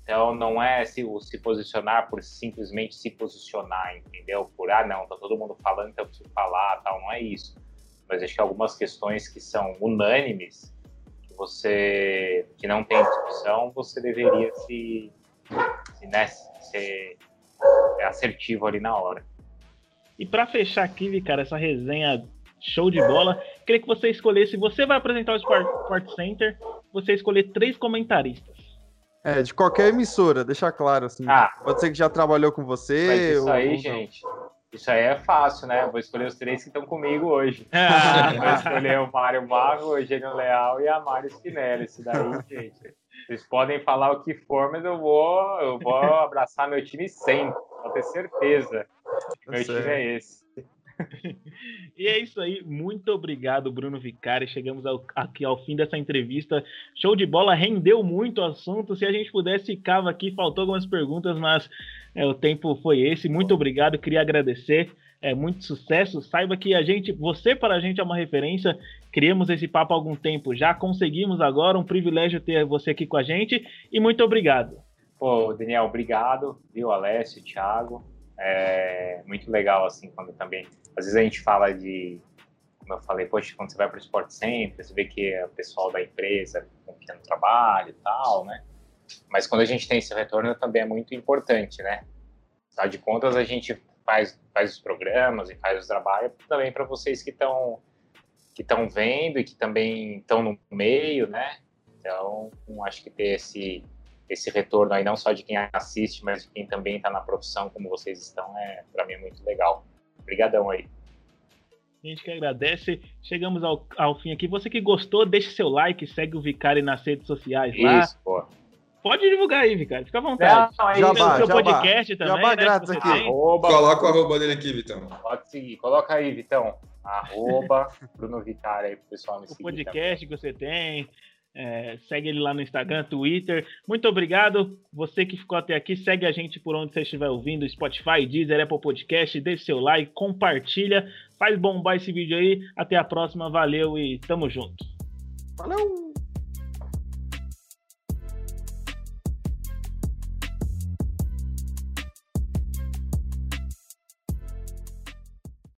Então não é se, se posicionar por simplesmente se posicionar, entendeu? Por ah não, tá todo mundo falando, então eu preciso falar, tal, não é isso. Mas acho que algumas questões que são unânimes, que você que não tem discussão, você deveria se, se né, ser assertivo ali na hora. E para fechar aqui, cara, essa resenha show de bola, queria que você escolhesse, você vai apresentar o Sport, Sport Center, você escolher três comentaristas. É, de qualquer emissora, deixar claro, assim. Ah, pode ser que já trabalhou com você. Mas isso ou... aí, gente, isso aí é fácil, né? vou escolher os três que estão comigo hoje. Ah. vou escolher o Mário Mago, o Eugênio Leal e a Mário Spinelli. Isso daí, gente. Vocês podem falar o que for, mas eu vou, eu vou abraçar meu time sempre, pode ter certeza. Tá meu time é esse. E é isso aí. Muito obrigado, Bruno Vicari. Chegamos ao, aqui ao fim dessa entrevista. Show de bola, rendeu muito o assunto. Se a gente pudesse, ficava aqui. Faltou algumas perguntas, mas é, o tempo foi esse. Muito obrigado, queria agradecer. É, muito sucesso. Saiba que a gente, você para a gente é uma referência. Criamos esse papo há algum tempo já, conseguimos agora. Um privilégio ter você aqui com a gente e muito obrigado. Pô, Daniel, obrigado, viu, Alessio, Thiago. É muito legal, assim, quando também. Às vezes a gente fala de. Como eu falei, poxa, quando você vai para o Sport Center, você vê que é o pessoal da empresa confia no trabalho e tal, né? Mas quando a gente tem esse retorno também é muito importante, né? Afinal de contas, a gente faz, faz os programas e faz os trabalhos também para vocês que estão que estão vendo e que também estão no meio, né? Então, acho que ter esse esse retorno aí não só de quem assiste, mas de quem também está na profissão como vocês estão, é para mim é muito legal. Obrigadão aí. A gente que agradece. Chegamos ao, ao fim aqui. Você que gostou, deixe seu like, segue o Vicari nas redes sociais lá. Isso, pô. Pode divulgar aí, Vicari. Fica à vontade. Não, aí, jabá, seu jabá. podcast também. Jabá né, grátis aqui. Arroba, Coloca o arroba dele aqui, Vitão. Pode seguir. Coloca aí, Vitão. Arroba Bruno Vicari aí pro pessoal me seguir. O podcast também. que você tem. É, segue ele lá no Instagram, Twitter. Muito obrigado. Você que ficou até aqui, segue a gente por onde você estiver ouvindo, Spotify, Deezer, Apple Podcast, deixe seu like, compartilha, faz bombar esse vídeo aí. Até a próxima, valeu e tamo junto. Valeu!